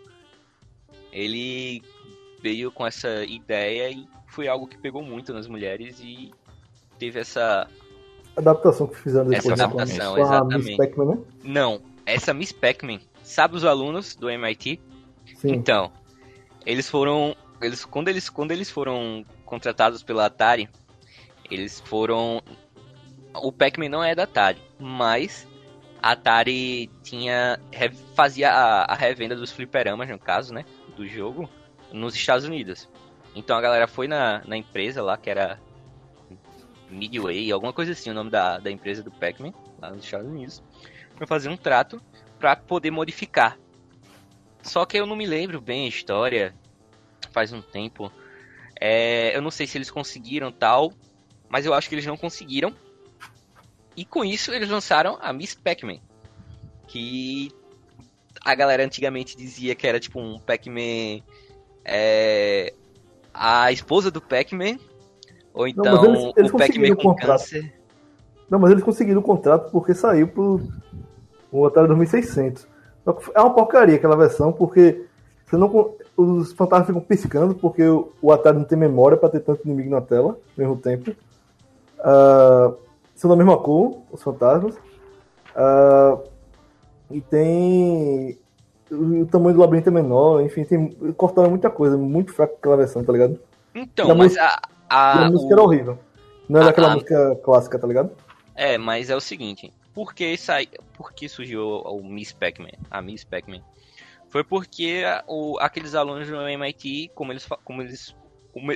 S3: ele veio com essa ideia e foi algo que pegou muito nas mulheres e teve essa
S2: adaptação que fizeram
S3: depois. Essa adaptação, exatamente. Né? Não, essa Miss Pac-Man, sabe os alunos do MIT? Sim. Então, eles foram, eles quando eles quando eles foram contratados pela Atari, eles foram o Pac-Man não é da Atari, mas a Atari tinha fazia a, a revenda dos fliperamas, no caso, né, do jogo, nos Estados Unidos. Então a galera foi na, na empresa lá, que era Midway, alguma coisa assim, o nome da, da empresa do Pac-Man, lá nos Estados Unidos, para fazer um trato para poder modificar. Só que eu não me lembro bem a história, faz um tempo. É, eu não sei se eles conseguiram tal, mas eu acho que eles não conseguiram. E com isso eles lançaram a Miss Pac-Man, que a galera antigamente dizia que era tipo um Pac-Man é, a esposa do Pac-Man ou então não, eles, eles o Pac-Man com câncer.
S2: Não, mas eles conseguiram o contrato porque saiu pro o Atari 2600. É uma porcaria aquela versão porque você não, os fantasmas ficam piscando porque o, o Atari não tem memória para ter tanto inimigo na tela ao mesmo tempo. Uh, são da mesma cor, os fantasmas. Uh, e tem. O tamanho do labirinto é menor, enfim, tem. Cortaram muita coisa, muito fraco aquela versão, tá ligado?
S3: Então, a mas música, a,
S2: a, a música o... era horrível. Não era a, aquela música clássica, tá ligado?
S3: É, mas é o seguinte, por que, sai... por que surgiu o Miss Pac-Man? A Miss Pac-Man? Foi porque o, aqueles alunos do MIT, como eles, como eles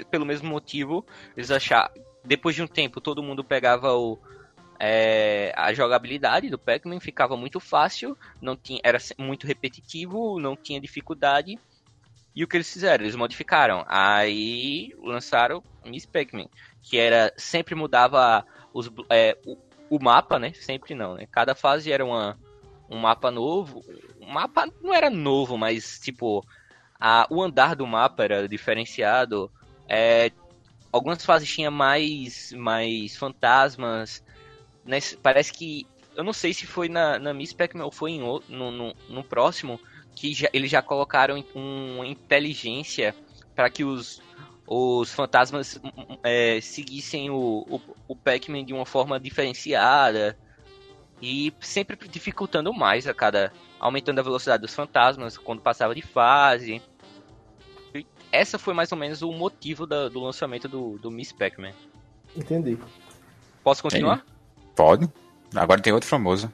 S3: pelo mesmo motivo, eles acharam, depois de um tempo, todo mundo pegava o, é, a jogabilidade do Pac-Man ficava muito fácil, não tinha, era muito repetitivo, não tinha dificuldade. E o que eles fizeram? Eles modificaram. Aí lançaram Miss Pac-Man, que era sempre mudava os, é, o, o, mapa, né? Sempre não, né? Cada fase era uma, um mapa novo. O mapa não era novo, mas tipo a, o andar do mapa era diferenciado. É, algumas fases tinha mais, mais fantasmas. Né? Parece que. Eu não sei se foi na, na Miss Pac-Man ou foi em, no, no, no próximo. Que já, eles já colocaram uma inteligência para que os, os fantasmas é, seguissem o, o, o Pac-Man de uma forma diferenciada. E sempre dificultando mais a cada. aumentando a velocidade dos fantasmas quando passava de fase essa foi mais ou menos o motivo da, do lançamento do, do Miss Pac-Man.
S2: Entendi.
S3: Posso continuar?
S1: Pode. Agora tem outro famoso.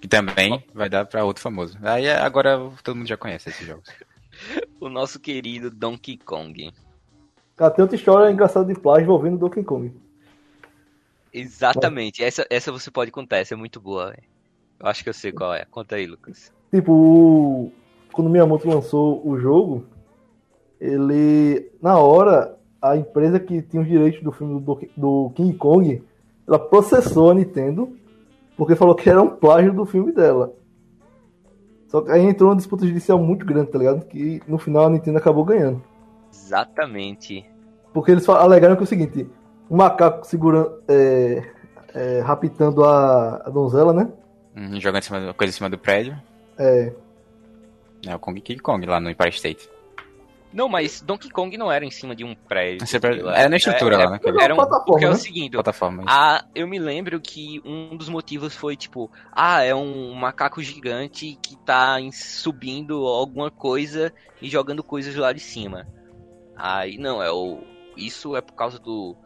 S1: Que também vai dar para outro famoso. Aí é, agora todo mundo já conhece esses jogos.
S3: o nosso querido Donkey Kong.
S2: Ah, tem outra história engraçada de plágio envolvendo Donkey Kong.
S3: Exatamente. Essa, essa você pode contar, essa é muito boa. Véio. Eu acho que eu sei qual é. Conta aí, Lucas.
S2: Tipo, quando Miyamoto lançou o jogo, ele, na hora, a empresa que tinha os direitos do filme do, do King Kong, ela processou a Nintendo porque falou que era um plágio do filme dela. Só que aí entrou uma disputa judicial muito grande, tá ligado? Que no final a Nintendo acabou ganhando.
S3: Exatamente.
S2: Porque eles alegaram que é o seguinte: o macaco segurando. É, é, raptando a, a, donzela, né?
S1: Hum, jogando em cima, coisa em cima do prédio.
S2: É.
S1: É o Kong King Kong lá no Empire State.
S3: Não, mas Donkey Kong não era em cima de um prédio.
S1: Era na estrutura
S3: é,
S1: lá, né?
S3: Era um, plataforma, porque é o
S2: né?
S3: seguinte,
S1: plataforma,
S3: a, eu me lembro que um dos motivos foi tipo, ah, é um macaco gigante que tá subindo alguma coisa e jogando coisas lá de cima. Aí não, é o isso é por causa do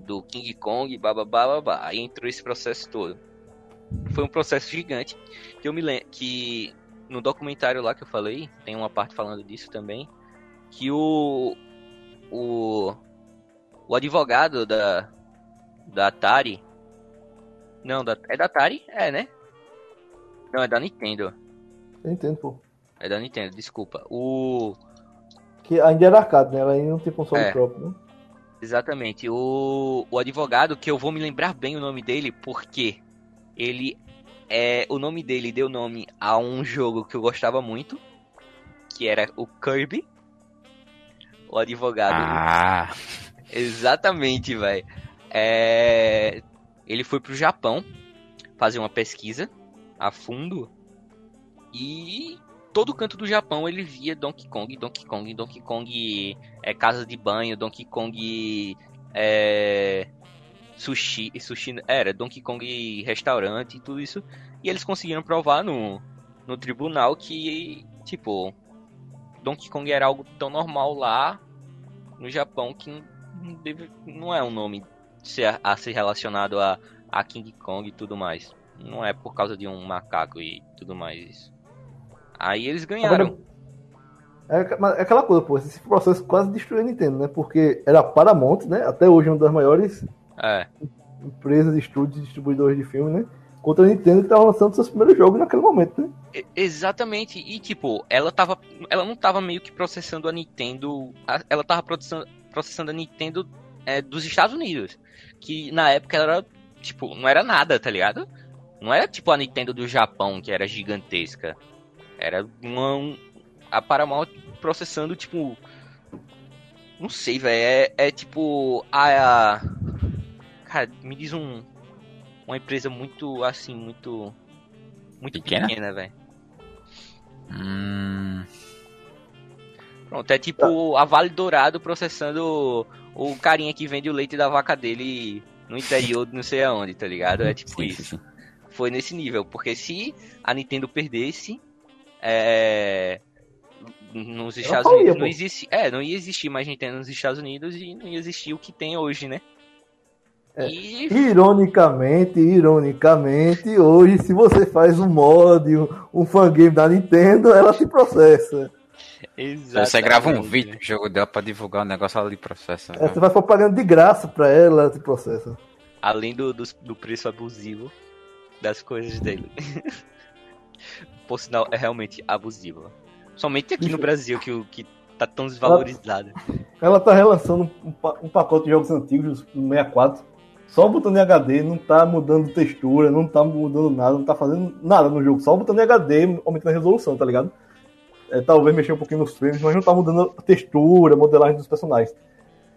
S3: do King Kong, bababá, babá. Aí entrou esse processo todo. Foi um processo gigante que eu me lembro que no documentário lá que eu falei, tem uma parte falando disso também, que o o o advogado da da Atari não, da, é da Atari? É, né? Não, é da Nintendo.
S2: Nintendo, pô.
S3: É da Nintendo, desculpa. O
S2: que ainda era arcade, né? Ela ainda não tem console é. próprio, né?
S3: Exatamente. O, o advogado, que eu vou me lembrar bem o nome dele, porque ele é. O nome dele deu nome a um jogo que eu gostava muito, que era o Kirby. O advogado.
S1: Ah!
S3: Exatamente, velho. É, ele foi pro Japão fazer uma pesquisa a fundo e todo canto do Japão ele via Donkey Kong, Donkey Kong, Donkey Kong é, casa de banho, Donkey Kong é, sushi, sushi, era Donkey Kong restaurante e tudo isso. E eles conseguiram provar no, no tribunal que, tipo, Donkey Kong era algo tão normal lá no Japão que não, é um nome a, a ser relacionado a, a King Kong e tudo mais. Não é por causa de um macaco e tudo mais. Aí eles ganharam.
S2: É, é aquela coisa, pô, esse processo quase destruiu a Nintendo, né? Porque era Paramount, né? Até hoje uma das maiores
S3: é.
S2: empresas, estúdios, distribuidores de filme, né? Contra a Nintendo que tava lançando seus primeiros jogos naquele momento, né?
S3: Exatamente. E tipo, ela tava. Ela não tava meio que processando a Nintendo. Ela tava processando, processando a Nintendo é, dos Estados Unidos. Que na época era, tipo, não era nada, tá ligado? Não era tipo a Nintendo do Japão, que era gigantesca. Era uma. Um, a Paramount processando, tipo. Não sei, velho. É, é, tipo. A, a. Cara, me diz um. Uma empresa muito, assim, muito. Muito pequena, pequena velho.
S1: Hum.
S3: Pronto, é tipo a Vale Dourado processando o carinha que vende o leite da vaca dele no interior de não sei aonde, tá ligado? É tipo sim, isso. Sim. Foi nesse nível, porque se a Nintendo perdesse, é, nos Estados Unidos não existe, é, não ia existir mais Nintendo nos Estados Unidos e não ia existir o que tem hoje, né?
S2: É, e... Ironicamente, ironicamente, hoje se você faz um mod, um, um fangame da Nintendo, ela se processa.
S3: Exatamente.
S1: Você grava um vídeo do jogo dela pra divulgar o um negócio, ela lhe processa.
S2: É, você vai propagando de graça pra ela, ela te processa.
S3: Além do, do, do preço abusivo das coisas dele. por sinal, é realmente abusiva. Somente aqui no Brasil que, que tá tão desvalorizada.
S2: Ela, ela tá relançando um, um, pacote de jogos antigos no 64. Só botando em HD, não tá mudando textura, não tá mudando nada, não tá fazendo nada no jogo. Só botando em HD, aumentando a resolução, tá ligado? É, talvez mexer um pouquinho nos frames, mas não tá mudando a textura, a modelagem dos personagens.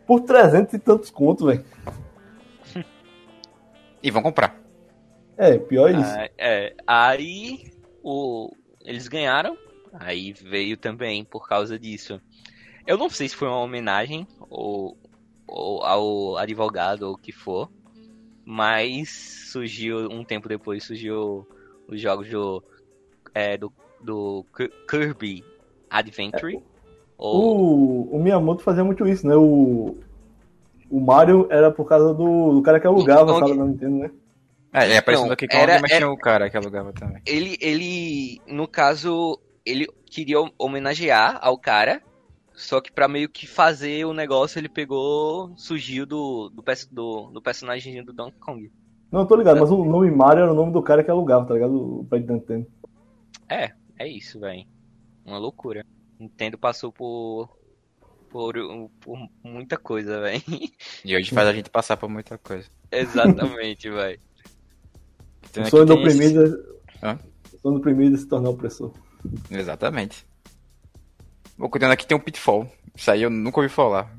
S2: Por 300 e tantos contos, velho.
S1: E vão comprar.
S2: É, pior é isso.
S3: Ah, é, aí o, eles ganharam, aí veio também por causa disso. Eu não sei se foi uma homenagem ou, ou ao advogado ou o que for, mas surgiu um tempo depois surgiu os jogos do é, do, do Kirby Adventure. É,
S2: ou... o, o Miyamoto fazia muito isso, né? O, o Mario era por causa do, do cara que alugava sala da Nintendo, né?
S1: É, é aparecendo aqui com era, mas tinha o cara que alugava também.
S3: Ele, ele, no caso, ele queria homenagear ao cara, só que pra meio que fazer o negócio, ele pegou, surgiu do, do, do, do personagem do Donkey Kong.
S2: Não, eu tô ligado, mas o nome Mario era o nome do cara que alugava, tá ligado? O Play Nintendo.
S3: É, é isso, velho. Uma loucura. Nintendo passou por, por, por muita coisa, velho.
S1: E hoje faz a gente passar por muita coisa.
S3: Exatamente, velho.
S2: Então, o sonho do oprimido, esse... É- o sonho do oprimido é se tornar opressor.
S1: Exatamente. Vou cuidando aqui tem um Pitfall. Isso aí eu nunca ouvi falar.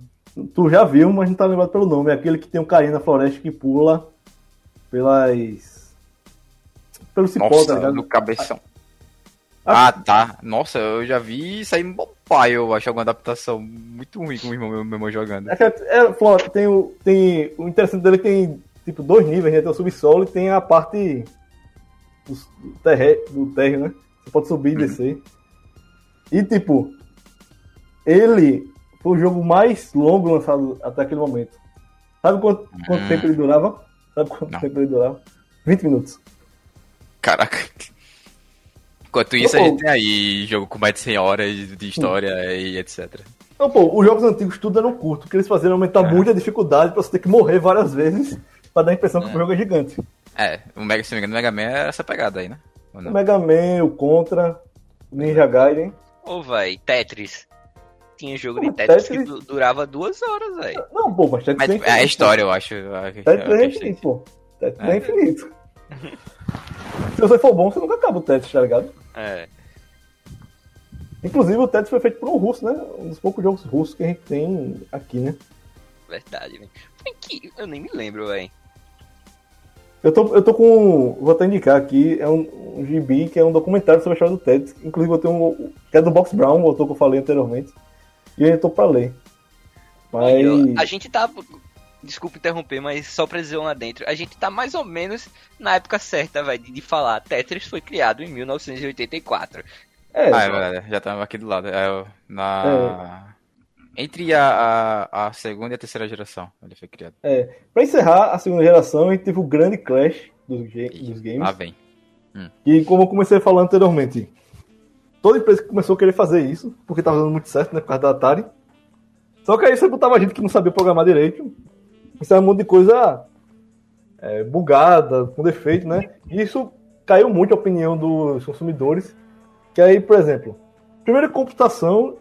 S2: Tu já viu, mas não tá lembrado pelo nome. É aquele que tem um carinha na floresta que pula pelas. pelo cipó,
S1: Nossa,
S2: tá ligado?
S1: No cabeção. Ah, tá. Nossa, eu já vi isso aí pai, eu acho alguma adaptação muito ruim com o irmão, meu, meu irmão jogando.
S2: É, é, tem, o, tem, o interessante dele é que tem tipo dois níveis, né? Tem o subsolo e tem a parte do, terre, do térreo, né? Você pode subir e uhum. descer. E tipo, ele foi o jogo mais longo lançado até aquele momento. Sabe quanto, quanto hum. tempo ele durava? Sabe quanto Não. tempo ele durava? 20 minutos.
S1: Caraca. Enquanto isso, a gente tem aí jogo com mais de 100 horas de história hum. e etc.
S2: Não, pô, os jogos antigos tudo eram curto, que eles faziam aumentar é. muito a dificuldade pra você ter que morrer várias vezes pra dar a impressão é. que o jogo é gigante.
S1: É, o Mega, se não me engano, o Mega Man é essa pegada aí, né?
S2: O Mega Man, o Contra, o Ninja Gaiden.
S3: Ô, oh, vai, Tetris. Tinha jogo de Tetris, Tetris, que durava duas horas, velho.
S2: Não, pô, mas Tetris
S1: mas, é, é a história, eu acho.
S2: Tetris é infinito, pô. Tetris é, é infinito. Se você for bom, você nunca acaba o Tetris, tá ligado?
S3: É.
S2: Inclusive o Tetris foi feito por um russo, né? Um dos poucos jogos russos que a gente tem aqui, né?
S3: Verdade, velho. eu nem me lembro, velho.
S2: Eu tô, eu tô com. Vou até indicar aqui, é um, um gibi que é um documentário sobre a história do Tetris. Inclusive eu tenho um. que é do Box Brown, o autor que eu falei anteriormente. E eu tô pra ler.
S3: Mas. Eu, a gente tá desculpa interromper, mas só pra dizer um lá dentro, a gente tá mais ou menos na época certa, vai, de, de falar. Tetris foi criado em 1984.
S1: É, ah, é verdade, já tava aqui do lado. É, na... É. Entre a, a, a, segunda e a terceira geração, ele foi criado.
S2: É, pra encerrar a segunda geração, a gente teve o grande clash dos, dos games.
S1: Lá vem.
S2: Hum. E como eu comecei a falar anteriormente, toda empresa que começou a querer fazer isso, porque tava dando muito certo, né, por causa da Atari. Só que aí você botava gente que não sabia programar direito, isso é um monte de coisa é, bugada, com defeito, né? E isso caiu muito a opinião dos consumidores. Que aí, por exemplo, primeiro computação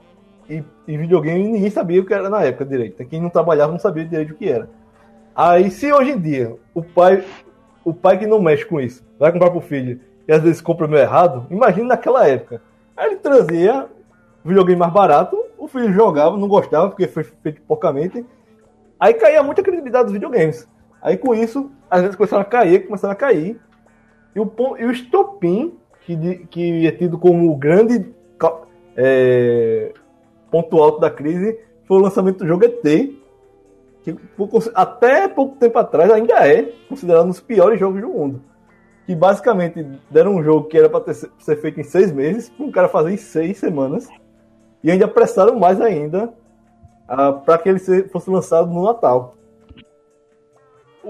S2: e, e, videogame ninguém sabia o que era na época direito. Quem não trabalhava não sabia direito o que era. Aí, se hoje em dia o pai, o pai que não mexe com isso, vai comprar pro filho e às vezes compra meio errado, imagine naquela época. Aí ele trazia videogame mais barato, o filho jogava, não gostava porque foi feito porcamente, Aí caía muito a credibilidade dos videogames. Aí com isso, às vezes começaram a cair, começaram a cair. E o, e o estopim, que, que é tido como o grande é, ponto alto da crise, foi o lançamento do jogo ET, que até pouco tempo atrás ainda é considerado um dos piores jogos do mundo. Que basicamente deram um jogo que era para ser feito em seis meses, para um cara fazer em seis semanas. E ainda apressaram mais ainda uh, ah, para que ele fosse lançado no Natal.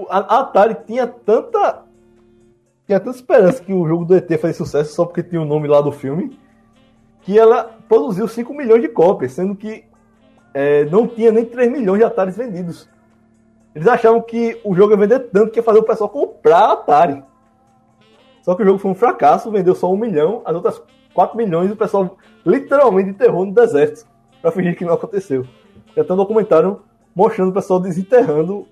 S2: A, a Atari tinha tanta tinha tanta esperança que o jogo do ET fazia sucesso só porque tinha o nome lá do filme, que ela produziu 5 milhões de cópias, sendo que é, não tinha nem 3 milhões de Ataris vendidos. Eles achavam que o jogo ia vender tanto que ia fazer o pessoal comprar Atari. Só que o jogo foi um fracasso, vendeu só 1 milhão, as outras 4 milhões o pessoal literalmente enterrou no deserto para fingir que não aconteceu. Já tem um documentário mostrando o pessoal desenterrando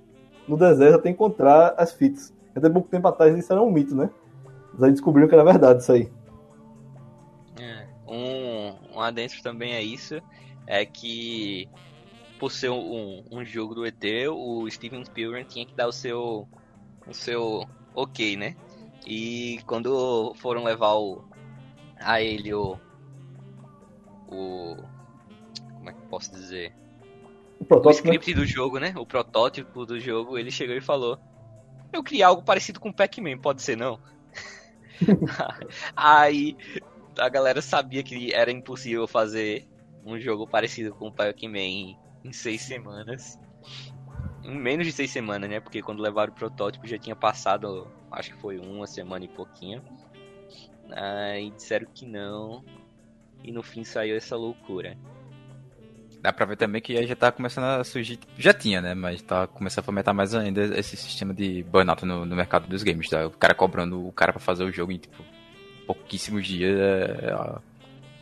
S2: no deserto até encontrar as fitas. Até pouco tempo atrás isso era um mito, né? Mas aí descobriram que era verdade isso aí.
S3: Um, um adentro também é isso, é que por ser um, um jogo do ET, o Steven Spielberg tinha que dar o seu, o seu ok, né? E quando foram levar o, a ele o, o como é que posso dizer? O, o script do jogo, né? O protótipo do jogo, ele chegou e falou: Eu criei algo parecido com Pac-Man, pode ser não? Aí a galera sabia que era impossível fazer um jogo parecido com Pac-Man em, seis semanas. Em menos de seis semanas, né? Porque quando levaram o protótipo já tinha passado, acho que foi uma semana e pouquinho. Aí disseram que não. E no fim saiu essa loucura.
S1: Dá pra ver também que já tá começando a surgir. Já tinha, né? Mas tá começando a fomentar mais ainda esse sistema de burnout no, no mercado dos games. Tá? O cara cobrando o cara pra fazer o jogo em tipo pouquíssimos dias é, é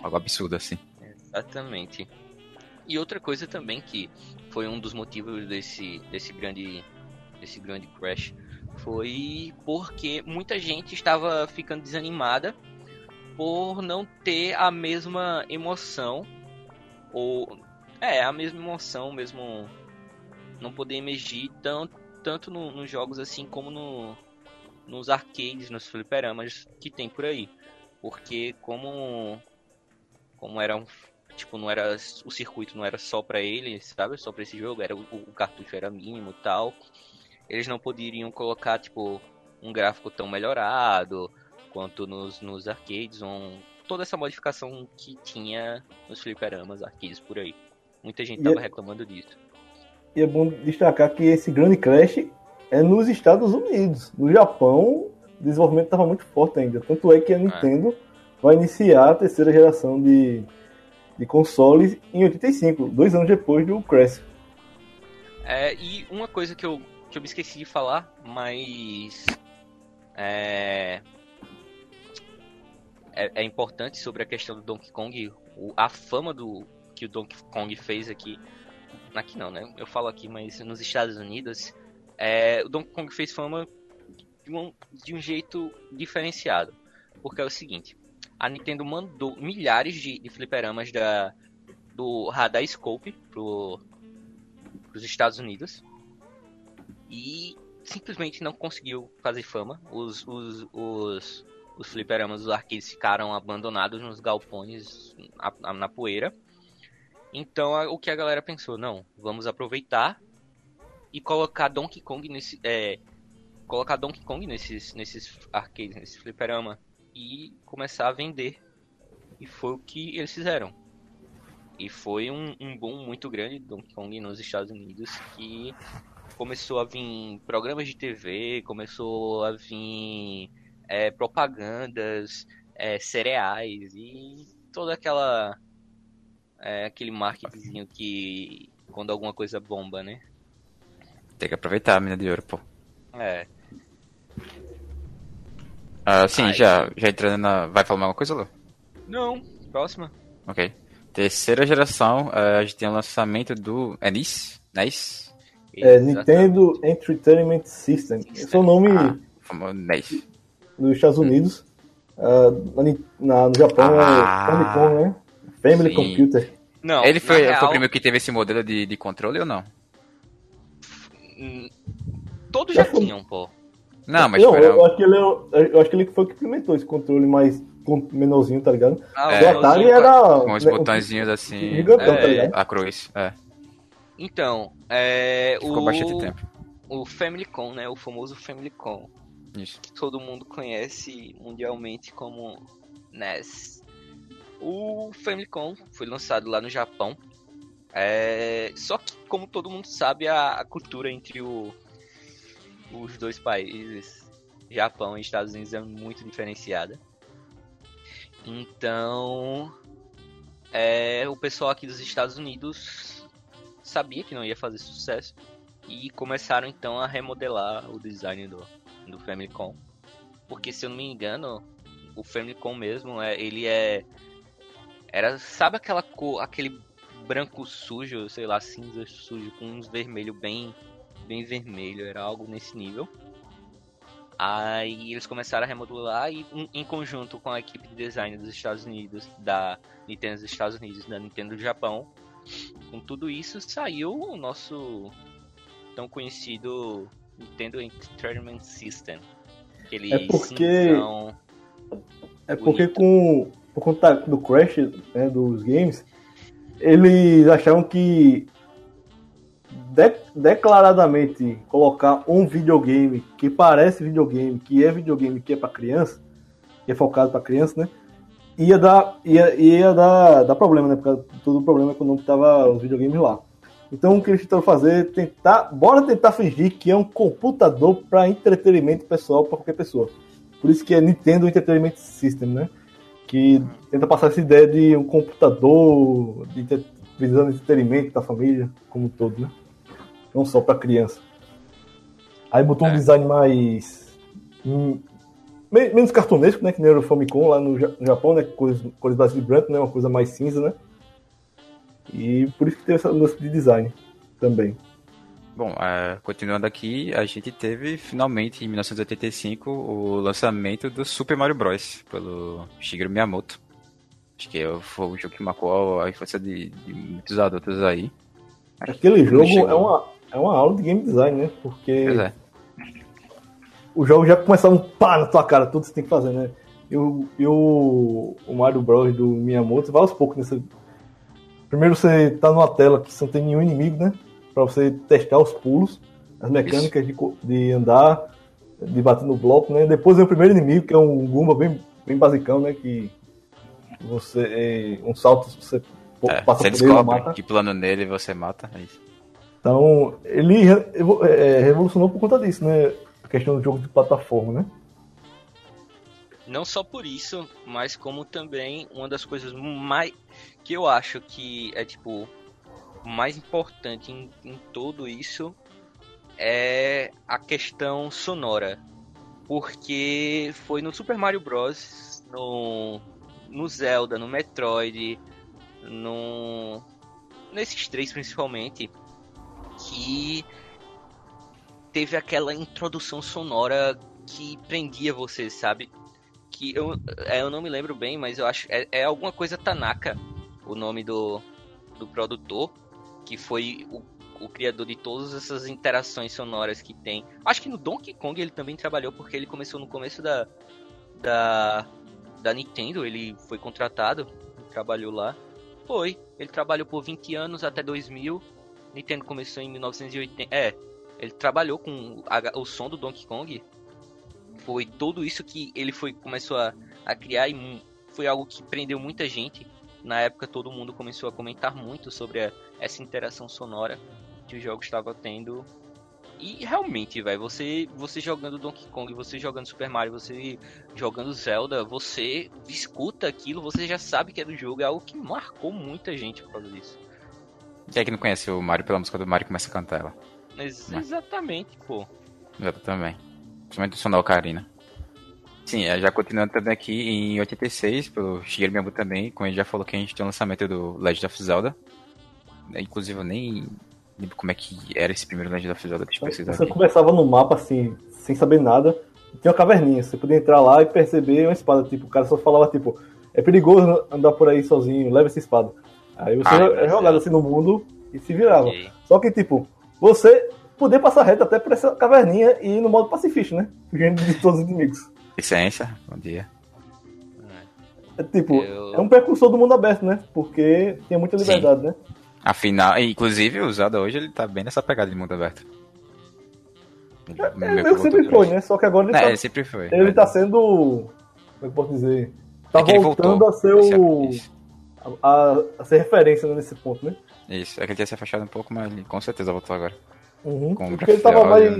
S1: algo absurdo assim.
S3: Exatamente. E outra coisa também que foi um dos motivos desse, desse grande desse grande crash foi porque muita gente estava ficando desanimada por não ter a mesma emoção ou é, a mesma emoção, mesmo não poder emergir tanto, tanto no, nos jogos assim como no, nos arcades, nos fliperamas que tem por aí. porque como como era um tipo não era o circuito não era só para ele, sabe? Só para esse jogo, era o, o cartucho era mínimo, tal. Eles não poderiam colocar tipo um gráfico tão melhorado quanto nos, nos arcades, um, toda essa modificação que tinha nos fliperamas, arcades por aí. Muita gente tava é, reclamando disso.
S2: E é bom destacar que esse grande crash é nos Estados Unidos. No Japão, o desenvolvimento estava muito forte ainda. Tanto é que a é. Nintendo vai iniciar a terceira geração de, de consoles em 85, dois anos depois do Crash.
S3: É, e uma coisa que eu, que eu me esqueci de falar, mas é, é, é, importante sobre a questão do Donkey Kong, o, a fama do que o Donkey Kong fez aqui, aqui não, né? Eu falo aqui, mas nos Estados Unidos, é, o Donkey Kong fez fama de um, de um jeito diferenciado, porque é o seguinte, a Nintendo mandou milhares de, de fliperamas da, do Radar Scope pro, pros Estados Unidos e simplesmente não conseguiu fazer fama. Os, os, os, os fliperamas, os arcades ficaram abandonados nos galpões na, na poeira. Então o que a galera pensou? Não, vamos aproveitar e colocar Donkey Kong nesse. É, colocar Donkey Kong nesses, nesses arcades, nesse fliperama. E começar a vender. E foi o que eles fizeram. E foi um, um boom muito grande do Donkey Kong nos Estados Unidos que começou a vir programas de TV, começou a vir é, propagandas, é, cereais e toda aquela é, aquele marketingzinho que quando alguma coisa bomba, né?
S1: Tem que aproveitar a mina de ouro, pô.
S3: É.
S1: Ah, sim, Ai, já, já entrando na. Vai falar alguma coisa, Lu?
S3: Não, próxima.
S1: Ok. Terceira geração, uh, a gente tem o lançamento do. É NIS? NIS?
S2: É, Nintendo Entertainment System. Esse é o nome ah, dos Estados Unidos. Uh, na, no Japão é ah, é Famicom, né? Family sim. Computer.
S1: Não, ele foi, real... foi o primeiro que teve esse modelo de, de controle ou não?
S3: Todos já, já tinham, pô.
S2: Não, mas não, eu, acho que ele, é eu acho que ele foi o que implementou esse controle mais menorzinho, tá ligado?
S1: Ah, é, o Atari era. Com os né, botõezinhos assim.
S2: Gigantão, tá é, tá?
S1: A cruz, é.
S3: Então, é.
S1: Ficou o, bastante tempo.
S3: O Famicom, né? O famoso Famicom.
S1: Isso.
S3: Que todo mundo conhece mundialmente como NES. O Famicom foi lançado lá no Japão. É... Só que, como todo mundo sabe, a, a cultura entre o... os dois países, Japão e Estados Unidos, é muito diferenciada. Então, é, o pessoal aqui dos Estados Unidos sabia que não ia fazer sucesso e começaram então a remodelar o design do, do Famicom. Porque se eu não me engano, o Famicom mesmo, é, ele é era sabe aquela cor, aquele branco sujo, sei lá, cinza sujo com uns vermelho bem bem vermelho, era algo nesse nível. Aí eles começaram a remodelar e em conjunto com a equipe de design dos Estados Unidos, da Nintendo dos Estados Unidos, da Nintendo do Japão, com tudo isso, saiu o nosso tão conhecido Nintendo Entertainment System.
S2: Aquele é porque é porque com por conta do crash né, dos games, eles acharam que de, declaradamente colocar um videogame que parece videogame, que é videogame que é para criança, que é focado para criança, né? ia dar, ia, ia dar, dar problema, né? Porque todo o problema econômico tava os videogames lá. Então o que eles tentaram fazer é tentar, bora tentar fingir que é um computador para entretenimento pessoal para qualquer pessoa. Por isso que é Nintendo Entertainment System, né? Que tenta passar essa ideia de um computador de visando entretenimento da família como um todo, né? Não só para criança. Aí botou é. um design mais hum, menos cartunesco, né? Que nem era o Famicom lá no, Japão, né? Cores, cores base de branco, né? Uma coisa mais cinza, né? E por isso que teve essa mudança de design também.
S1: Bom, é, continuando aqui, a gente teve finalmente em 1985 o lançamento do Super Mario Bros. pelo Shigeru Miyamoto. Acho que foi o jogo que marcou a infância de, de muitos adultos aí.
S2: Aquele jogo é uma, é uma aula de game design, né? Porque. Pois é o jogo já começava um pá na tua cara, tudo você tem que fazer, né? E o, Mario Bros. do Miyamoto vai aos poucos nessa. Primeiro você tá numa tela que não tem nenhum inimigo, né? Pra você testar os pulos, as mecânicas de, de andar, de bater no bloco, né? Depois vem o primeiro inimigo, que é um Goomba bem, bem basicão, né? Que você. É, um salto você
S1: é, passa você por descobre ele, mata. que plano nele você mata. É isso.
S2: Então, ele é, revolucionou por conta disso, né? A questão do jogo de plataforma, né?
S3: Não só por isso, mas como também uma das coisas mais que eu acho que é tipo mais importante em, em tudo isso é a questão sonora. Porque foi no Super Mario Bros, no, no Zelda, no Metroid, no nesses três principalmente, que teve aquela introdução sonora que prendia você, sabe? que eu, é, eu não me lembro bem, mas eu acho é, é alguma coisa Tanaka, o nome do, do produtor, que foi o, o criador de todas essas interações sonoras que tem. Acho que no Donkey Kong ele também trabalhou porque ele começou no começo da da, da Nintendo, ele foi contratado, trabalhou lá. Foi, ele trabalhou por 20 anos até 2000. Nintendo começou em 1980. É, ele trabalhou com a, o som do Donkey Kong foi tudo isso que ele foi começou a, a criar e foi algo que prendeu muita gente. Na época todo mundo começou a comentar muito sobre a, essa interação sonora que o jogo estava tendo. E realmente, velho, você você jogando Donkey Kong, você jogando Super Mario, você jogando Zelda, você escuta aquilo, você já sabe que é do jogo, é algo que marcou muita gente por causa disso.
S1: Quem é que não conhece o Mario pela música do Mario começa a cantar ela?
S3: Ex exatamente, pô.
S1: Eu também. Principalmente o som da Ocarina. Sim, é, já continuando também aqui em 86, pelo Shigeru Miyamoto também, como ele já falou que a gente tem o lançamento do Legend of Zelda. É, inclusive eu nem lembro como é que era esse primeiro Legend of Zelda, deixa eu
S2: pesquisar Você aqui. começava no mapa assim, sem saber nada, tinha uma caverninha, você podia entrar lá e perceber uma espada, tipo, o cara só falava tipo, é perigoso andar por aí sozinho, leva essa espada. Aí você ah, é jogado assim no mundo e se virava. Okay. Só que tipo, você poder passar reto até por essa caverninha e ir no modo pacifista, né? Fugindo de todos os inimigos.
S1: Licença, bom dia.
S2: É tipo, eu... é um precursor do mundo aberto, né? Porque tem muita liberdade, Sim. né?
S1: Afinal, inclusive o Zelda hoje ele tá bem nessa pegada de mundo aberto.
S2: Ele, é, ele sempre foi, né? Só que agora ele,
S1: é,
S2: tá,
S1: ele sempre foi.
S2: Ele tá sendo. Como é que eu posso dizer? Tá é voltando a ser o. A, a, ser referência nesse ponto, né?
S1: Isso, é que ele tinha se afastado um pouco, mas ele com certeza voltou agora.
S2: Uhum. Porque ele tava mais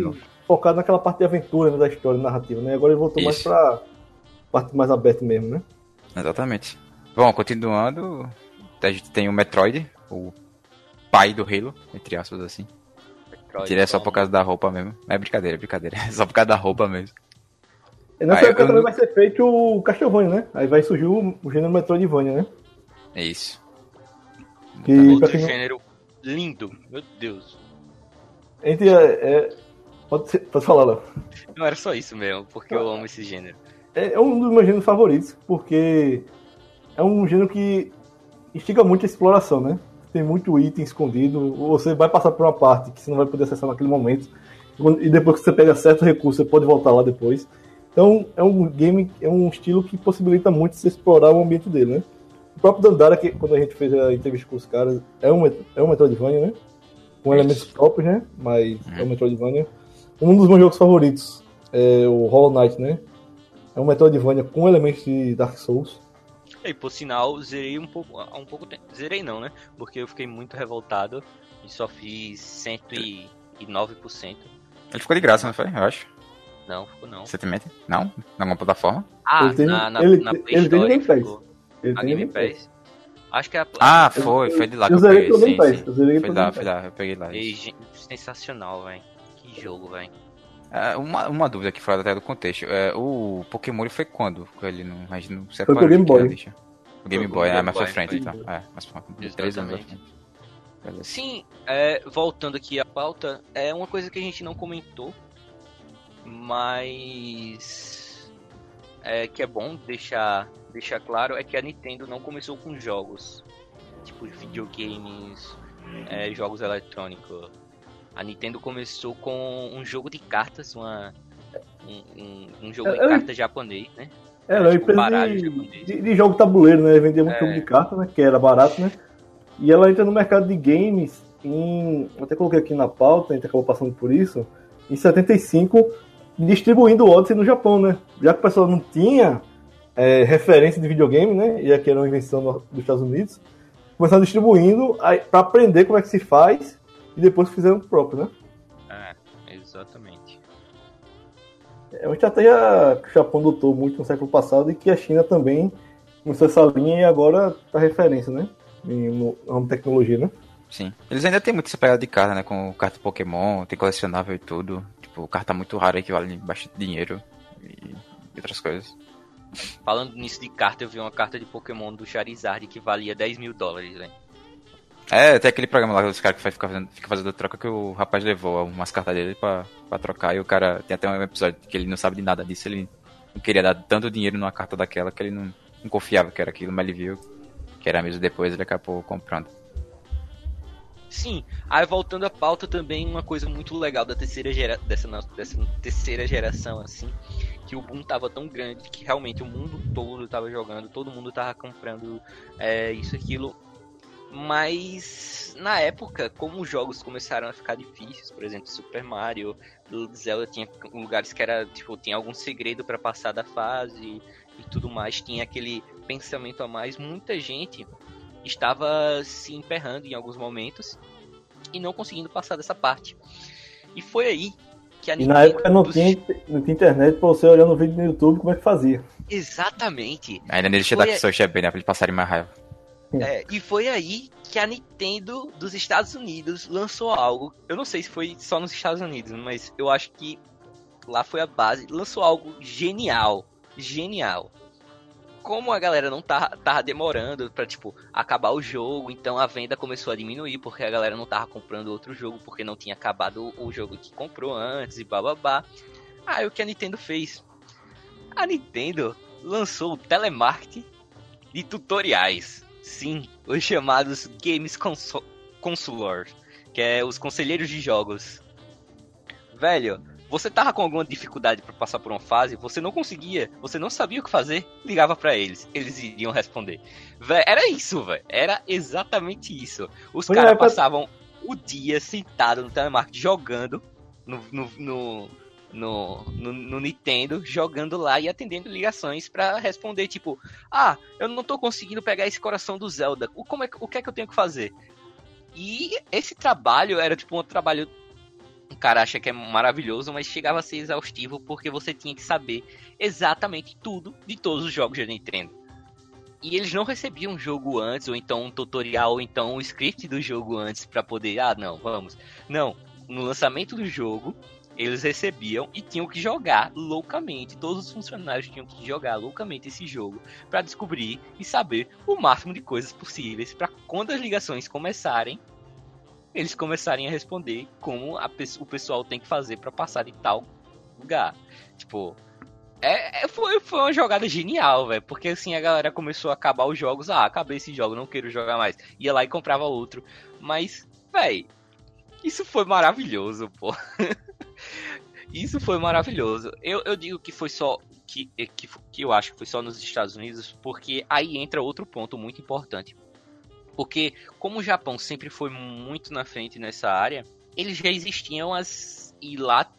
S2: focado naquela parte de aventura né, da história narrativa, né? Agora ele voltou Isso. mais pra parte mais aberta mesmo, né?
S1: Exatamente. Bom, continuando, a gente tem o Metroid, o pai do Halo, entre aspas assim. Metroid, é só por causa da roupa mesmo. É brincadeira, é brincadeira. É só por causa da roupa mesmo.
S2: E nessa época também vai ser feito o Castlevania, né? Aí vai surgir o, o gênero Metroidvania, né?
S1: É isso.
S3: Que, Outro gênero lindo, meu Deus.
S2: Entre, é, é, pode, ser, pode falar, Léo.
S3: Não, era só isso mesmo, porque eu amo esse gênero.
S2: É, é um dos meus gêneros favoritos, porque é um gênero que instiga muito a exploração, né? Tem muito item escondido, você vai passar por uma parte que você não vai poder acessar naquele momento, e depois que você pega certo recurso, você pode voltar lá depois. Então, é um game, é um estilo que possibilita muito você explorar o ambiente dele, né? O próprio Dandara, que quando a gente fez a entrevista com os caras, é um, é um Metroidvania, né? com elementos próprios, né? Mas uhum. é o Metroidvania. Um dos meus jogos favoritos é o Hollow Knight, né? É um Metroidvania com elementos de Dark Souls.
S3: E por sinal, zerei um pouco, há um pouco tempo. Zerei não, né? Porque eu fiquei muito revoltado e só fiz 109%.
S1: Ele ficou de graça, não foi? Eu acho.
S3: Não, ficou não.
S1: Você tem Não? Na alguma plataforma?
S3: Ah, ele tem, na, na, ele, na Play ele Store. Tem Game Pass. Ele tem Game Pass. Acho que é a...
S1: Ah, foi, foi de lá que eu,
S2: eu peguei. Sim, sim. Eu
S1: foi lá, foi lá, eu peguei lá.
S3: E, sensacional, velho. Que jogo, velho.
S1: É, uma, uma dúvida aqui fora até do contexto. É, o Pokémon foi quando? Ele não, mas não
S2: Foi pro Game Boy.
S1: O Game Boy, é mais pra frente, então. É, mais pra três anos
S3: Sim, é, voltando aqui à pauta, é uma coisa que a gente não comentou, mas é que é bom deixar deixar claro é que a Nintendo não começou com jogos, tipo videogames, é, jogos eletrônicos. A Nintendo começou com um jogo de cartas, uma, um, um, um jogo de cartas japonês, né?
S2: Era uma tipo, empresa de, de, de, jogo tabuleiro, né? Vendia muito é. jogo de carta, né? Que era barato, né? E ela entra no mercado de games em. Até coloquei aqui na pauta, a gente acabou passando por isso. Em 75, distribuindo o Odyssey no Japão, né? Já que o pessoal não tinha é, referência de videogame, né? E aqui era uma invenção dos Estados Unidos. Começaram distribuindo para aprender como é que se faz e depois fizeram o próprio, né?
S3: É, exatamente.
S2: É uma estratégia que o Japão adotou muito no século passado e que a China também começou essa linha e agora tá referência, né? No ramo tecnologia, né?
S1: Sim. Eles ainda tem muito essa pegada de carta, né? Com carta Pokémon, tem colecionável e tudo. Tipo, carta muito rara que vale bastante dinheiro e outras coisas.
S3: Falando nisso de carta, eu vi uma carta de Pokémon do Charizard que valia 10 mil dólares, velho.
S1: É, tem aquele programa lá dos caras que fica fazendo, fica fazendo troca que o rapaz levou umas cartas dele pra, pra trocar e o cara tem até um episódio que ele não sabe de nada disso, ele não queria dar tanto dinheiro numa carta daquela que ele não, não confiava que era aquilo, mas ele viu que era mesmo depois ele acabou comprando.
S3: Sim, aí voltando à pauta também, uma coisa muito legal da terceira gera, dessa, dessa terceira geração, assim, que o boom tava tão grande que realmente o mundo todo tava jogando, todo mundo tava comprando é, isso aquilo. Mas na época, como os jogos começaram a ficar difíceis, por exemplo, Super Mario, Zelda tinha lugares que era, tipo, tinha algum segredo para passar da fase e tudo mais, tinha aquele pensamento a mais, muita gente estava se emperrando em alguns momentos e não conseguindo passar dessa parte. E foi aí que a
S2: Nintendo. E na época não, dos... tinha, não tinha internet pra você olhar no vídeo no YouTube como é que fazia.
S3: Exatamente.
S1: Ainda nem deixa Dark Souls bem, né? Pra eles passarem mais raiva.
S3: É, e foi aí que a Nintendo dos Estados Unidos lançou algo. Eu não sei se foi só nos Estados Unidos, mas eu acho que lá foi a base. Lançou algo genial. Genial como a galera não tava, tava demorando pra, tipo, acabar o jogo, então a venda começou a diminuir, porque a galera não tava comprando outro jogo, porque não tinha acabado o jogo que comprou antes e bababá. Aí o que a Nintendo fez? A Nintendo lançou o telemarketing de tutoriais. Sim, os chamados Games Consulors, que é os conselheiros de jogos. Velho, você tava com alguma dificuldade para passar por uma fase, você não conseguia, você não sabia o que fazer, ligava para eles, eles iriam responder. Era isso, velho. Era exatamente isso. Os caras é, passavam o dia sentado no telemarketing jogando no, no, no, no, no, no, Nintendo, jogando lá e atendendo ligações para responder, tipo, ah, eu não tô conseguindo pegar esse coração do Zelda. O, como é, o que é que eu tenho que fazer? E esse trabalho era tipo um trabalho o cara acha que é maravilhoso, mas chegava a ser exaustivo porque você tinha que saber exatamente tudo de todos os jogos de Nintendo. E eles não recebiam um jogo antes, ou então um tutorial, ou então um script do jogo antes para poder, ah, não, vamos. Não, no lançamento do jogo, eles recebiam e tinham que jogar loucamente. Todos os funcionários tinham que jogar loucamente esse jogo para descobrir e saber o máximo de coisas possíveis para quando as ligações começarem, eles começarem a responder como a, o pessoal tem que fazer para passar de tal lugar. Tipo, é, é, foi, foi uma jogada genial, velho. Porque assim a galera começou a acabar os jogos. Ah, acabei esse jogo, não quero jogar mais. Ia lá e comprava outro. Mas, velho, isso foi maravilhoso, pô. isso foi maravilhoso. Eu, eu digo que foi só. Que, que, que eu acho que foi só nos Estados Unidos, porque aí entra outro ponto muito importante. Porque, como o Japão sempre foi muito na frente nessa área, eles já existiam as. E lá,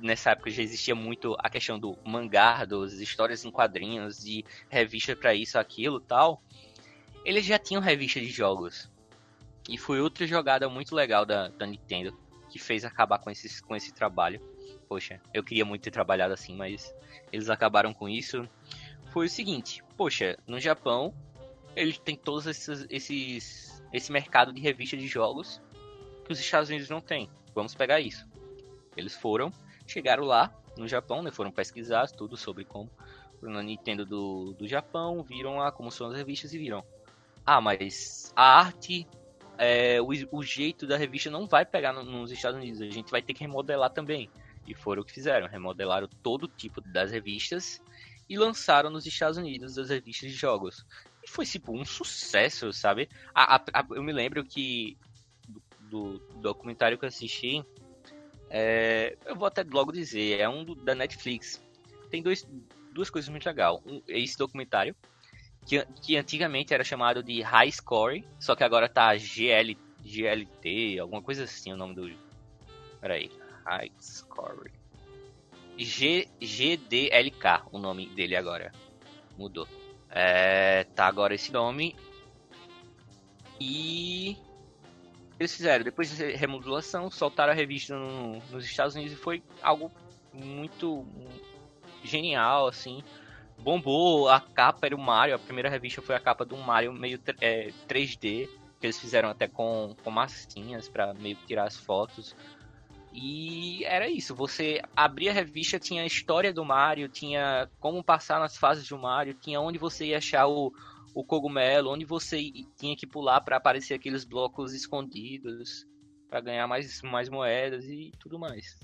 S3: nessa época, já existia muito a questão do mangá, das histórias em quadrinhos, de revista para isso, aquilo tal. Eles já tinham revista de jogos. E foi outra jogada muito legal da, da Nintendo que fez acabar com, esse com esse trabalho. Poxa, eu queria muito ter trabalhado assim, mas eles acabaram com isso. Foi o seguinte: poxa, no Japão eles têm todos esses, esses esse mercado de revista de jogos que os Estados Unidos não têm. Vamos pegar isso. Eles foram, chegaram lá no Japão, né, foram pesquisar tudo sobre como na Nintendo do, do Japão, viram lá como são as revistas e viram. Ah, mas a arte, é, o, o jeito da revista não vai pegar no, nos Estados Unidos, a gente vai ter que remodelar também. E foram o que fizeram, remodelaram todo tipo das revistas e lançaram nos Estados Unidos as revistas de jogos. E foi, tipo, um sucesso, sabe? A, a, a, eu me lembro que do, do, documentário que eu assisti, é, eu vou até logo dizer, é um do, da Netflix. Tem dois, duas coisas muito legais. Um, esse documentário, que, que antigamente era chamado de High Score, só que agora tá GL, GLT, alguma coisa assim o nome do. Peraí. High Score. G, GDLK, o nome dele agora. Mudou. É, tá agora esse nome. E eles fizeram, depois de remodulação, soltaram a revista no, nos Estados Unidos e foi algo muito genial, assim. Bombou, a capa era o Mario, a primeira revista foi a capa do Mario meio é, 3D, que eles fizeram até com, com massinhas para meio tirar as fotos. E era isso, você abria a revista, tinha a história do Mario, tinha como passar nas fases do Mario, tinha onde você ia achar o, o cogumelo, onde você tinha que pular para aparecer aqueles blocos escondidos, para ganhar mais, mais moedas e tudo mais.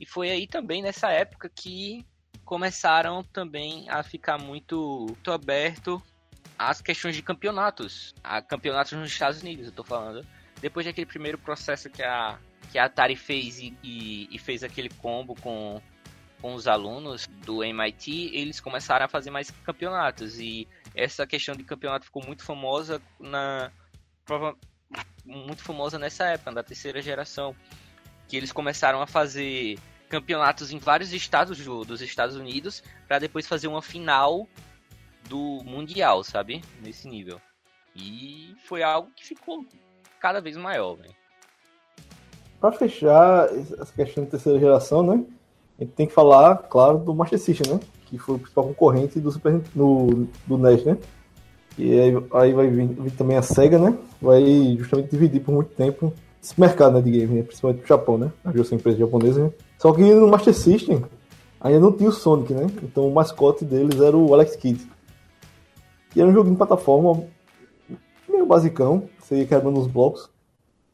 S3: E foi aí também nessa época que começaram também a ficar muito, muito aberto às questões de campeonatos, a campeonatos nos Estados Unidos, eu tô falando. Depois daquele primeiro processo que a que a Atari fez e, e, e fez aquele combo com com os alunos do MIT, eles começaram a fazer mais campeonatos e essa questão de campeonato ficou muito famosa na muito famosa nessa época, da terceira geração, que eles começaram a fazer campeonatos em vários estados do, dos Estados Unidos para depois fazer uma final do mundial, sabe? Nesse nível. E foi algo que ficou cada vez maior, velho.
S2: Para fechar essa questão de terceira geração, né? A gente tem que falar, claro, do Master System, né? que foi o principal concorrente do Super no, do NES, né? E aí, aí vai vir, vir, também a SEGA, né? Vai justamente dividir por muito tempo esse mercado né, de games, né? principalmente pro Japão, né? A são empresa japonesa, né? Só que no Master System ainda não tinha o Sonic, né? Então o mascote deles era o Alex Kidd. E era um joguinho de plataforma meio basicão, você ia quebrando os blocos.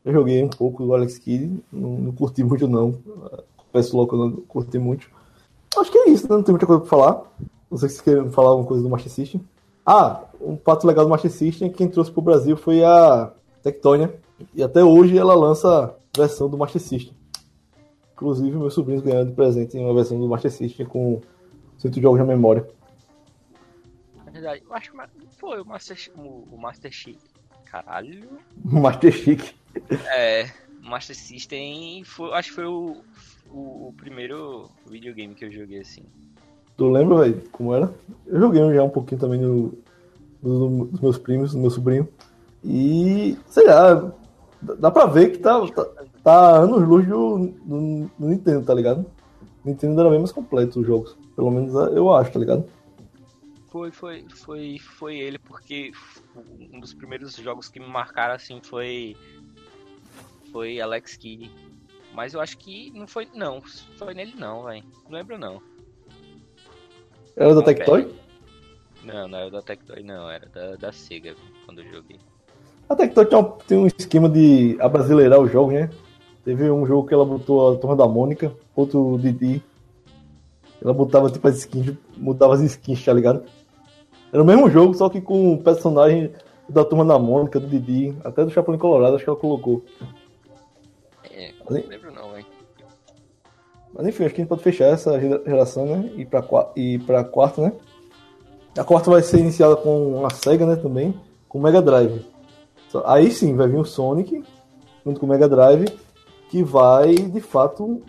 S2: Eu joguei um pouco do Alex Kidd, não, não curti muito não. Peço logo que eu não curti muito. Acho que é isso, né? Não tem muita coisa pra falar. Não sei se vocês querem falar alguma coisa do Master System. Ah, um fato legal do Master System é que quem trouxe pro Brasil foi a Tectonia. E até hoje ela lança versão do Master System. Inclusive, meus sobrinhos ganharam de presente uma versão do Master System com 100 jogos na memória.
S3: É verdade, eu acho que foi o Master, o Master Chic. Caralho.
S2: Master Chic.
S3: É, Master System foi, acho que foi o, o, o, primeiro videogame que eu joguei assim.
S2: Tu lembra, velho, como era? Eu joguei já um pouquinho também no, no, dos meus primos, do meu sobrinho. E, sei lá, dá pra ver que tá, tá, tá anos luz do, do, do, Nintendo, tá ligado? O Nintendo era bem mais completo os jogos. Pelo menos eu acho, tá ligado?
S3: Foi, foi, foi, foi ele, porque um dos primeiros jogos que me marcaram assim foi. Foi Alex Kidd mas eu acho que não foi. Não, foi nele não, velho. Não lembro não.
S2: Era da Tectoy?
S3: Não, não era da Tectoy, não. Era da, da Sega quando eu joguei.
S2: A Tectoy tem um, tem um esquema de abrasileirar o jogo, né? Teve um jogo que ela botou a Turma da Mônica, outro Didi. Ela botava tipo as skins, mudava as skins, tá ligado? Era o mesmo jogo, só que com o personagem da Turma da Mônica, do Didi, até do Chapolin Colorado, acho que ela colocou.
S3: É, não lembro não, velho.
S2: Mas enfim, acho que a gente pode fechar essa geração, né? E pra, e pra quarta, né? A quarta vai ser iniciada com a SEGA, né? Também, com o Mega Drive. Aí sim, vai vir o Sonic, junto com o Mega Drive, que vai, de fato,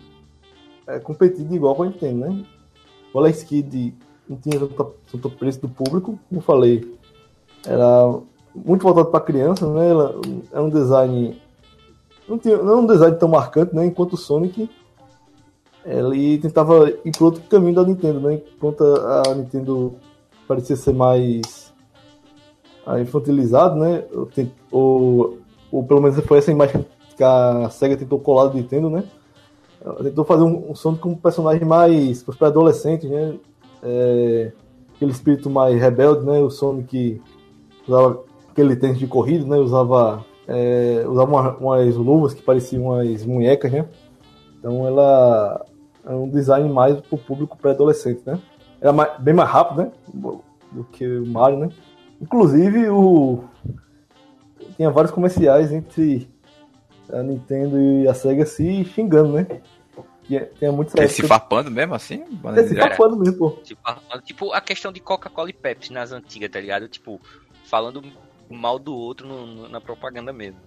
S2: é, competir de igual com a Nintendo, né? O Alex Kidd não tinha tanto, tanto preço do público, como falei, era muito voltado para criança, né? Era um design não, tinha, não é um design tão marcante, né? Enquanto o Sonic ele tentava ir para outro caminho da Nintendo, né? Enquanto a Nintendo parecia ser mais infantilizado, né? Ou, ou pelo menos foi essa imagem que a SEGA tentou colar do Nintendo, né? Ela tentou fazer um, um Sonic como um personagem mais para adolescentes, né? É, aquele espírito mais rebelde, né? O Sonic usava aquele tênis de corrida, né? Usava é, usava uma, umas luvas que pareciam umas munhecas, né? Então ela é um design mais para o público pré-adolescente, né? Era mais, bem mais rápido, né? Do que o Mario, né? Inclusive o tinha vários comerciais entre a Nintendo e a Sega se xingando, né? Tinha, tinha muitos
S1: é, Se farpando mesmo assim?
S2: É, se farpando mesmo, pô.
S3: Tipo, a questão de Coca-Cola e Pepsi nas antigas, tá ligado? Tipo, falando mal do outro no, no, na propaganda mesmo.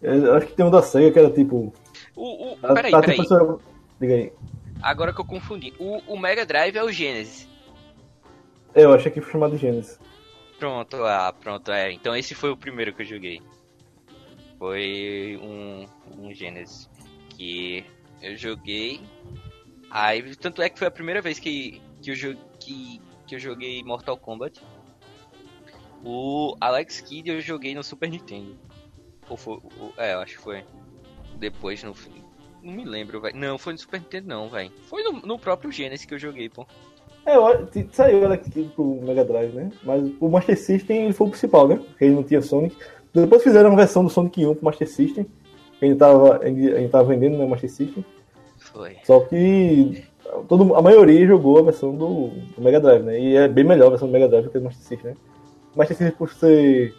S2: Eu acho que tem um da SEGA que era tipo.
S3: O, o, peraí, tá, peraí.
S2: Diga aí.
S3: Agora que eu confundi. O, o Mega Drive é o Genesis.
S2: É, eu achei que foi chamado de Genesis.
S3: Pronto, ah, pronto, é. Então esse foi o primeiro que eu joguei. Foi um, um Genesis. Que eu joguei. Aí, tanto é que foi a primeira vez que, que, eu, que, que eu joguei Mortal Kombat. O Alex Kidd eu joguei no Super Nintendo. Ou foi. é, eu acho que foi. Depois no. Não me lembro, velho. Não, foi no Super Nintendo, não, velho. Foi no, no, próprio Genesis que eu joguei, pô.
S2: É, saiu Alex Kidd pro Mega Drive, né? Mas o Master System ele foi o principal, né? Porque ele não tinha Sonic. Depois fizeram uma versão do Sonic 1 pro Master System. Que a gente tava, tava vendendo no né, Master System.
S3: Foi.
S2: Só que todo, a maioria jogou a versão do, do, Mega Drive, né? E é bem melhor a versão do Mega Drive do que do Master System, né? O Master System, por ser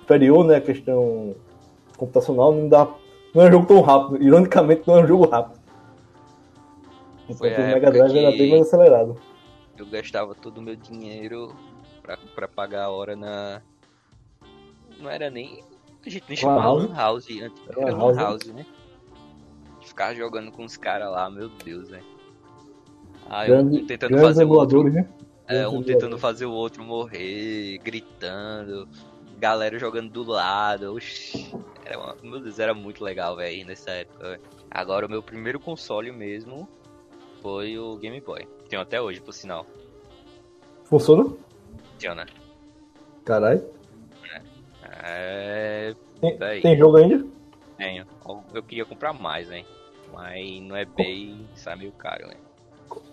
S2: superior, né? A questão computacional, não dá. Não é um jogo tão rápido. Ironicamente, não é um jogo rápido. Enquanto o Mega Drive era bem mais acelerado.
S3: Eu gastava todo o meu dinheiro pra, pra pagar a hora na. Não era nem. A gente nem chamava Lan House antes. Era Lan House, né? Ficar jogando com os caras lá, meu Deus, velho. Ah, um tentando fazer o outro. Né? É, um tentando fazer o outro morrer, gritando, galera jogando do lado. Oxi, era uma, meu Deus, era muito legal, velho, nessa época. Véio. Agora, o meu primeiro console mesmo foi o Game Boy. Tenho até hoje, por sinal.
S2: Funciona?
S3: Funciona.
S2: Caralho.
S3: É.
S2: Tem, tem, jogo ainda?
S3: Tenho. Eu queria comprar mais, hein? Mas não é bem. Sai meio caro, hein?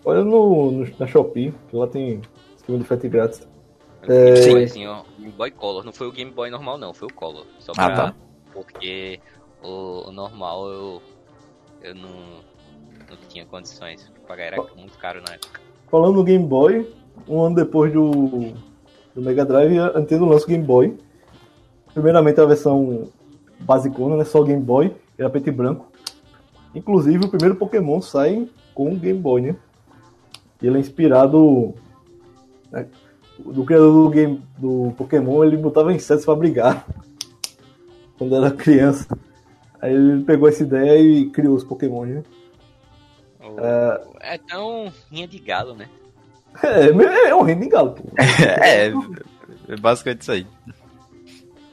S2: Olha no, no, na Shopee, que lá tem esquema de frete grátis.
S3: É... Sim, assim, ó, Game Boy Color. Não foi o Game Boy normal, não, foi o Color. Só ah, pra. Ah, tá. Porque o, o normal eu. Eu não não tinha condições. Pagar era muito caro na época.
S2: Falando no Game Boy, um ano depois do, do Mega Drive, a Nintendo lança o Game Boy. Primeiramente a versão basicona, né? Só Game Boy, era preto e branco. Inclusive o primeiro Pokémon sai com o Game Boy, né? E ele é inspirado. Né? Do criador do game do Pokémon, ele botava insetos para brigar. Quando era criança. Aí ele pegou essa ideia e criou os Pokémon, né?
S3: É tão rinha de galo, né?
S2: É, é um rinha de galo,
S1: é, é basicamente isso aí.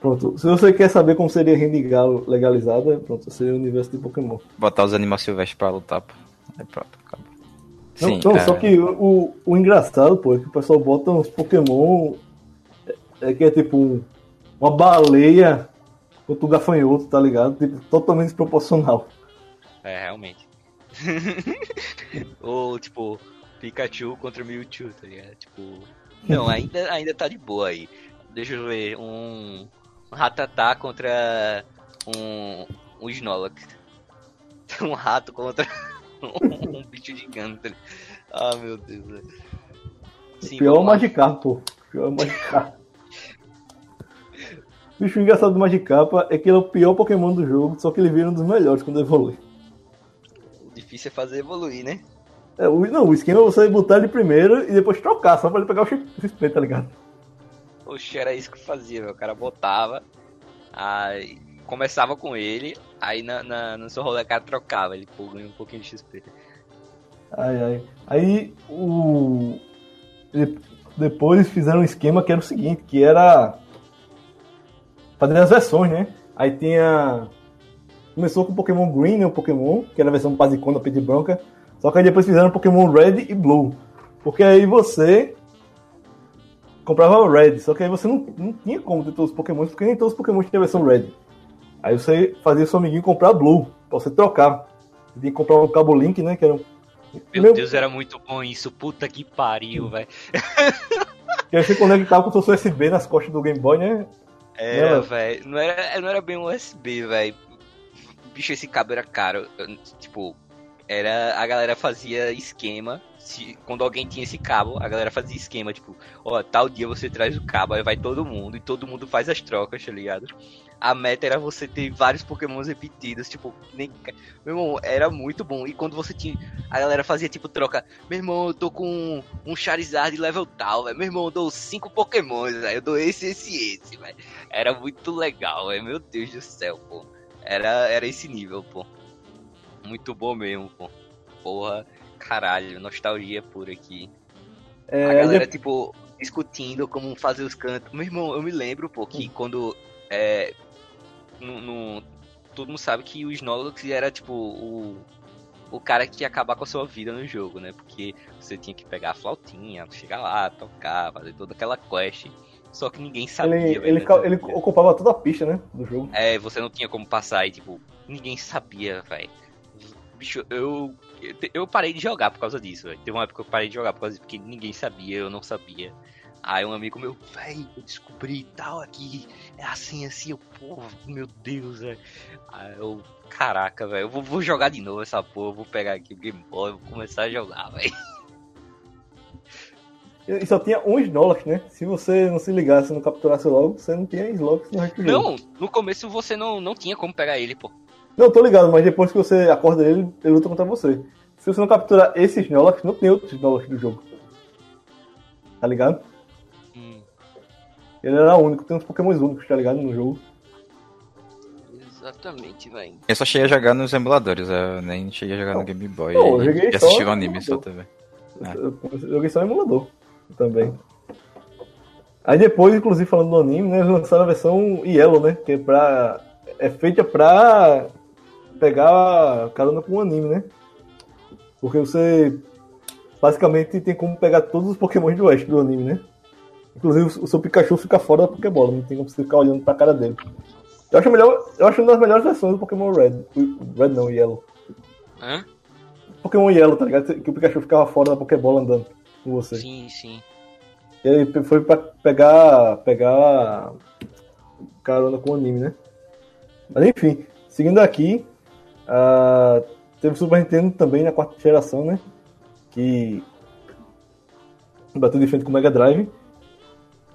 S2: Pronto, se você quer saber como seria rinha de galo legalizada, pronto, seria o universo de Pokémon.
S1: Botar os animais silvestres pra lutar, pô. Aí pronto, acabou.
S2: Sim, não, não é... só que o, o engraçado, pô, é que o pessoal bota uns Pokémon é, é que é tipo um, uma baleia contra um gafanhoto, tá ligado? Tipo, totalmente desproporcional.
S3: É, realmente. Ou, tipo, Pikachu contra Mewtwo, tá ligado? Tipo. Não, ainda, ainda tá de boa aí. Deixa eu ver. Um. Um Ratatá contra. Um. Um Snorlax. Um rato contra. um, bicho gigante. Ah, meu Deus.
S2: Sim, Pior é o Magikarp, pô. Pior é o Magikarp. bicho engraçado do Magikarp é que ele é o pior Pokémon do jogo, só que ele vira um dos melhores quando evolui
S3: difícil é fazer evoluir, né?
S2: É, o, não, o esquema é você botar ele primeiro e depois trocar, só pra ele pegar o XP, tá ligado?
S3: Oxe, era isso que fazia, meu. O cara botava, aí começava com ele, aí na, na, no seu rolê o cara trocava, ele ganha um pouquinho de XP.
S2: Ai, ai. Aí o. Depois fizeram um esquema que era o seguinte, que era fazer as versões, né? Aí tinha Começou com o Pokémon Green, né, o Pokémon, que era a versão basicona, preto e branca. Só que aí depois fizeram Pokémon Red e Blue. Porque aí você comprava Red, só que aí você não, não tinha como ter todos os Pokémon, porque nem todos os Pokémon tinham versão Red. Aí você fazia seu amiguinho comprar Blue, pra você trocar. Você tinha que comprar um cabo Link, né, que era um...
S3: Meu, Meu Deus, era muito bom isso, puta que pariu, velho.
S2: Que aí você conectava com o seu USB nas costas do Game Boy, né?
S3: Era, velho. Não era, não era bem um USB, velho bicho, esse cabo era caro. Tipo, era a galera fazia esquema. Se, quando alguém tinha esse cabo, a galera fazia esquema, tipo, ó, tal dia você traz o cabo, aí vai todo mundo, e todo mundo faz as trocas, tá ligado? A meta era você ter vários pokémons repetidos, tipo, nem. Meu irmão, era muito bom. E quando você tinha. A galera fazia, tipo, troca. Meu irmão, eu tô com um Charizard level tal, velho. Meu irmão, eu dou cinco pokémons, velho. Eu dou esse, esse, esse, velho. Era muito legal, velho. Meu Deus do céu, pô. Era, era esse nível, pô. Muito bom mesmo, pô. Porra, caralho, nostalgia pura aqui. É, a galera, tipo, discutindo como fazer os cantos. Meu irmão, eu me lembro, pô, que hum. quando. É, no, no, todo mundo sabe que o Snorlax era, tipo, o, o cara que ia acabar com a sua vida no jogo, né? Porque você tinha que pegar a flautinha, chegar lá, tocar, fazer toda aquela quest. Só que ninguém sabia.
S2: Ele, velho, ele, ele ocupava toda a pista, né? Do jogo.
S3: É, você não tinha como passar e, tipo, ninguém sabia, velho. Bicho, eu, eu parei de jogar por causa disso, velho. Teve uma época que eu parei de jogar por causa disso, porque ninguém sabia, eu não sabia. Aí um amigo meu, velho, eu descobri tal aqui, é assim, assim, eu, pô, meu Deus, velho. Aí eu, caraca, velho, eu vou, vou, jogar de novo essa porra, vou pegar aqui o Game Boy, vou começar a jogar, velho.
S2: E só tinha um Snorlax, né? Se você não se ligasse, não capturasse logo, você não tinha Snorlax no resto.
S3: Não, no começo você não, não tinha como pegar ele, pô.
S2: Não, tô ligado, mas depois que você acorda ele, ele luta contra você. Se você não capturar esse Snorlax, não tem outro Snorlax do jogo. Tá ligado? Hum. Ele era único, tem uns Pokémons únicos, tá ligado? No jogo.
S3: Exatamente, velho.
S1: Eu só cheguei a jogar nos emuladores, eu nem cheguei a jogar não. no Game Boy. Não, eu joguei e assisti o anime só também.
S2: Eu, eu joguei só no emulador também. Aí depois, inclusive falando do anime, né, eles lançaram a versão Yellow, né? Que é pra é feita pra pegar carona com o anime, né? Porque você basicamente tem como pegar todos os Pokémon do Oeste do anime, né? Inclusive o seu Pikachu fica fora da Pokébola, não tem como você ficar olhando pra cara dele. Eu acho, melhor, eu acho uma das melhores versões do Pokémon Red. Red não, Yellow. Hã? Pokémon Yellow, tá ligado? Que o Pikachu ficava fora da Pokébola andando com você.
S3: Sim, sim.
S2: E ele foi pra pegar. pegar carona com o anime, né? Mas enfim, seguindo aqui, uh, teve Super Nintendo também na quarta geração, né? Que bateu de frente com o Mega Drive.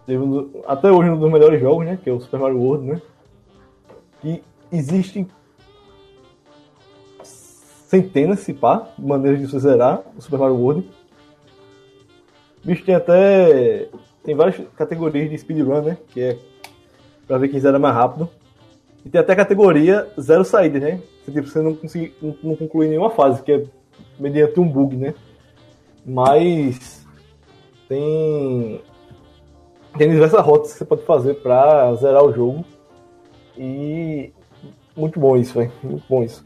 S2: Teve um, até hoje um dos melhores jogos, né? Que é o Super Mario World, né? E existem centenas, se pá, maneiras de você zerar o Super Mario World. Bicho, tem até. Tem várias categorias de speedrun, né? Que é pra ver quem zera mais rápido. E tem até a categoria zero saída, né? Você, tipo, você não, consegui, não, não conclui nenhuma fase, que é mediante um bug, né? Mas tem tem diversas rotas que você pode fazer para zerar o jogo. E muito bom isso, velho. Muito bom isso.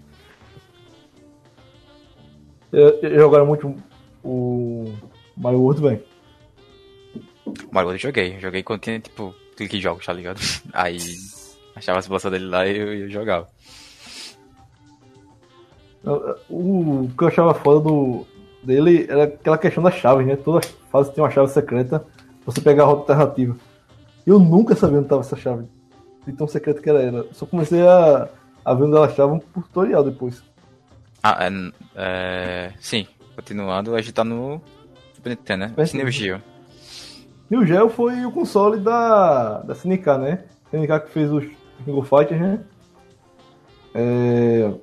S2: Jogaram muito o Mario World, velho.
S1: Mario World joguei. Joguei quando tinha, tipo, clique jogos, tá ligado? Aí Achava as bolsas dele lá e eu, eu jogava.
S2: O que eu achava foda do, dele era aquela questão das chaves, né? Toda fase tinha uma chave secreta, você pegar a rota alternativa. Eu nunca sabia onde estava essa chave. De tão secreta que era ela. Só comecei a, a ver onde ela estava por tutorial depois.
S1: Ah, é, é, sim. Continuando, a gente tá no Super Nintendo, né? Neo Geo.
S2: Neo Geo foi o console da, da SNK, né? SNK que fez os King of Fighters, né? É...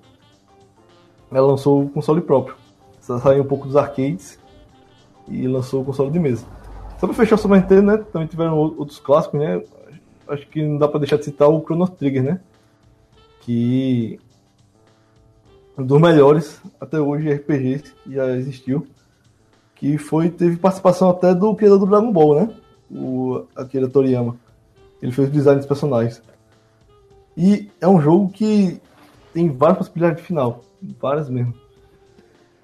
S2: Ela lançou o console próprio. Saiu um pouco dos arcades e lançou o console de mesa. Só pra fechar o Super Nintendo, né? Também tiveram outros clássicos, né? Acho que não dá pra deixar de citar o Chrono Trigger, né? Que um dos melhores até hoje RPGs que já existiu. Que foi, teve participação até do criador do Dragon Ball, né? O Akira Toriyama. Ele fez o design dos personagens. E é um jogo que tem várias possibilidades de final. Várias mesmo.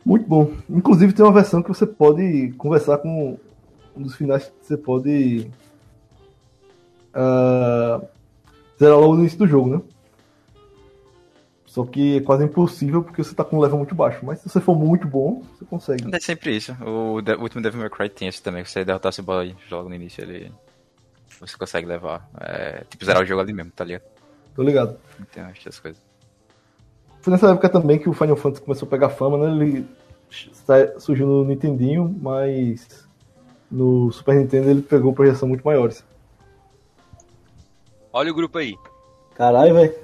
S2: Muito bom. Inclusive tem uma versão que você pode conversar com um dos finais que você pode uh, zerar logo no início do jogo, né? Só que é quase impossível porque você tá com um level muito baixo. Mas se você for muito bom, você consegue.
S1: É sempre isso. O, o último Devil May Cry tem esse também. Você derrotar esse boy logo no início, ele. Você consegue levar. É, tipo, zerar o jogo ali mesmo, tá ligado?
S2: Tô ligado.
S1: Então, essas coisas.
S2: Foi nessa época também que o Final Fantasy começou a pegar fama, né? Ele surgiu no Nintendinho, mas no Super Nintendo ele pegou projeção muito maiores.
S3: Olha o grupo aí.
S2: Caralho, velho.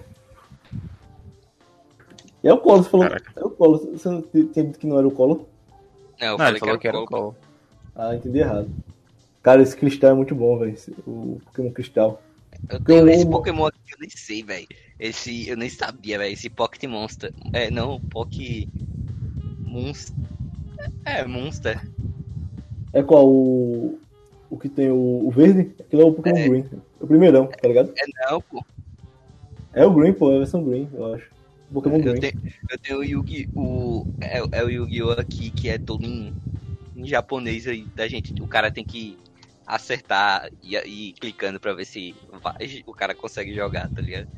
S2: E é o Colo, você falou. Caraca. É o Colo. Você não tinha dito que não era o Colo?
S3: Não, eu não, falei que era, que era o Colo.
S2: Ah, entendi errado. Cara, esse cristal é muito bom, velho. O Pokémon Cristal.
S3: Eu tenho esse Pokémon aqui que eu nem sei, velho. Esse eu nem sabia, velho. Esse Pocket Monster. É, não, Pocket. Monster. É, Monster.
S2: É qual? O. O que tem o, o verde? Aquilo é o Pokémon é... Green. O primeirão, tá ligado?
S3: É não, pô.
S2: É o Green, pô, é a versão Green, eu acho. Pokémon
S3: eu Green. Tenho, eu tenho o Yugi. O, é, é o Yu-Gi-Oh! aqui, que é todo em, em japonês aí da gente. O cara tem que acertar e, e clicando pra ver se vai, o cara consegue jogar, tá ligado?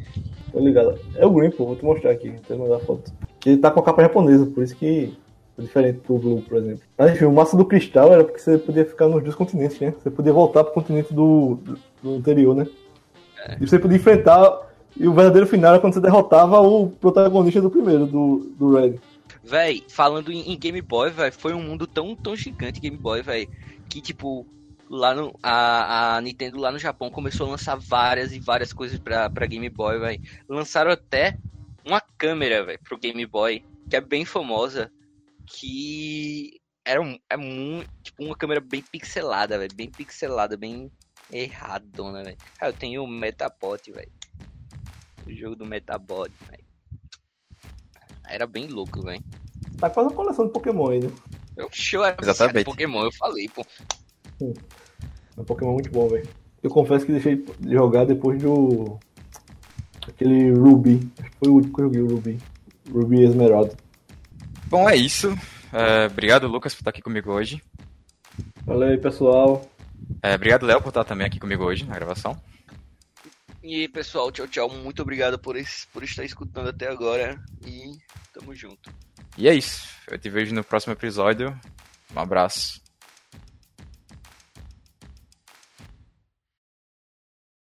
S2: Tô ligado. É o Green, pô, vou te mostrar aqui, vou mandar foto. Ele tá com a capa japonesa, por isso que é diferente do Blue, por exemplo. Mas enfim, o massa do cristal era porque você podia ficar nos dois continentes, né? Você podia voltar pro continente do, do, do anterior, né? É. E você podia enfrentar. E o verdadeiro final era quando você derrotava o protagonista do primeiro, do, do Red.
S3: Véi, falando em, em Game Boy, véi, foi um mundo tão, tão gigante Game Boy, véi, que tipo, lá no a, a Nintendo lá no Japão começou a lançar várias e várias coisas para Game Boy, vai. Lançaram até uma câmera, velho, pro Game Boy, que é bem famosa, que era um, é muito, tipo, uma câmera bem pixelada, velho, bem pixelada, bem erradona, velho. Ah, eu tenho o Metapod, velho. O jogo do Metabot, velho. Era bem louco, velho.
S2: Tá quase uma coleção de Pokémon aí, né?
S3: Eu choro Exatamente. Pokémon, eu falei, pô.
S2: É um Pokémon muito bom, velho. Eu confesso que deixei de jogar depois do. Aquele Ruby. Acho que foi o último que eu joguei, o Ruby. Ruby Esmeralda.
S1: Bom, é isso. É, obrigado, Lucas, por estar aqui comigo hoje.
S2: Valeu aí, pessoal.
S1: É, obrigado, Léo, por estar também aqui comigo hoje na gravação.
S3: E pessoal, tchau, tchau. Muito obrigado por, esse, por estar escutando até agora. E tamo junto.
S1: E é isso. Eu te vejo no próximo episódio. Um abraço.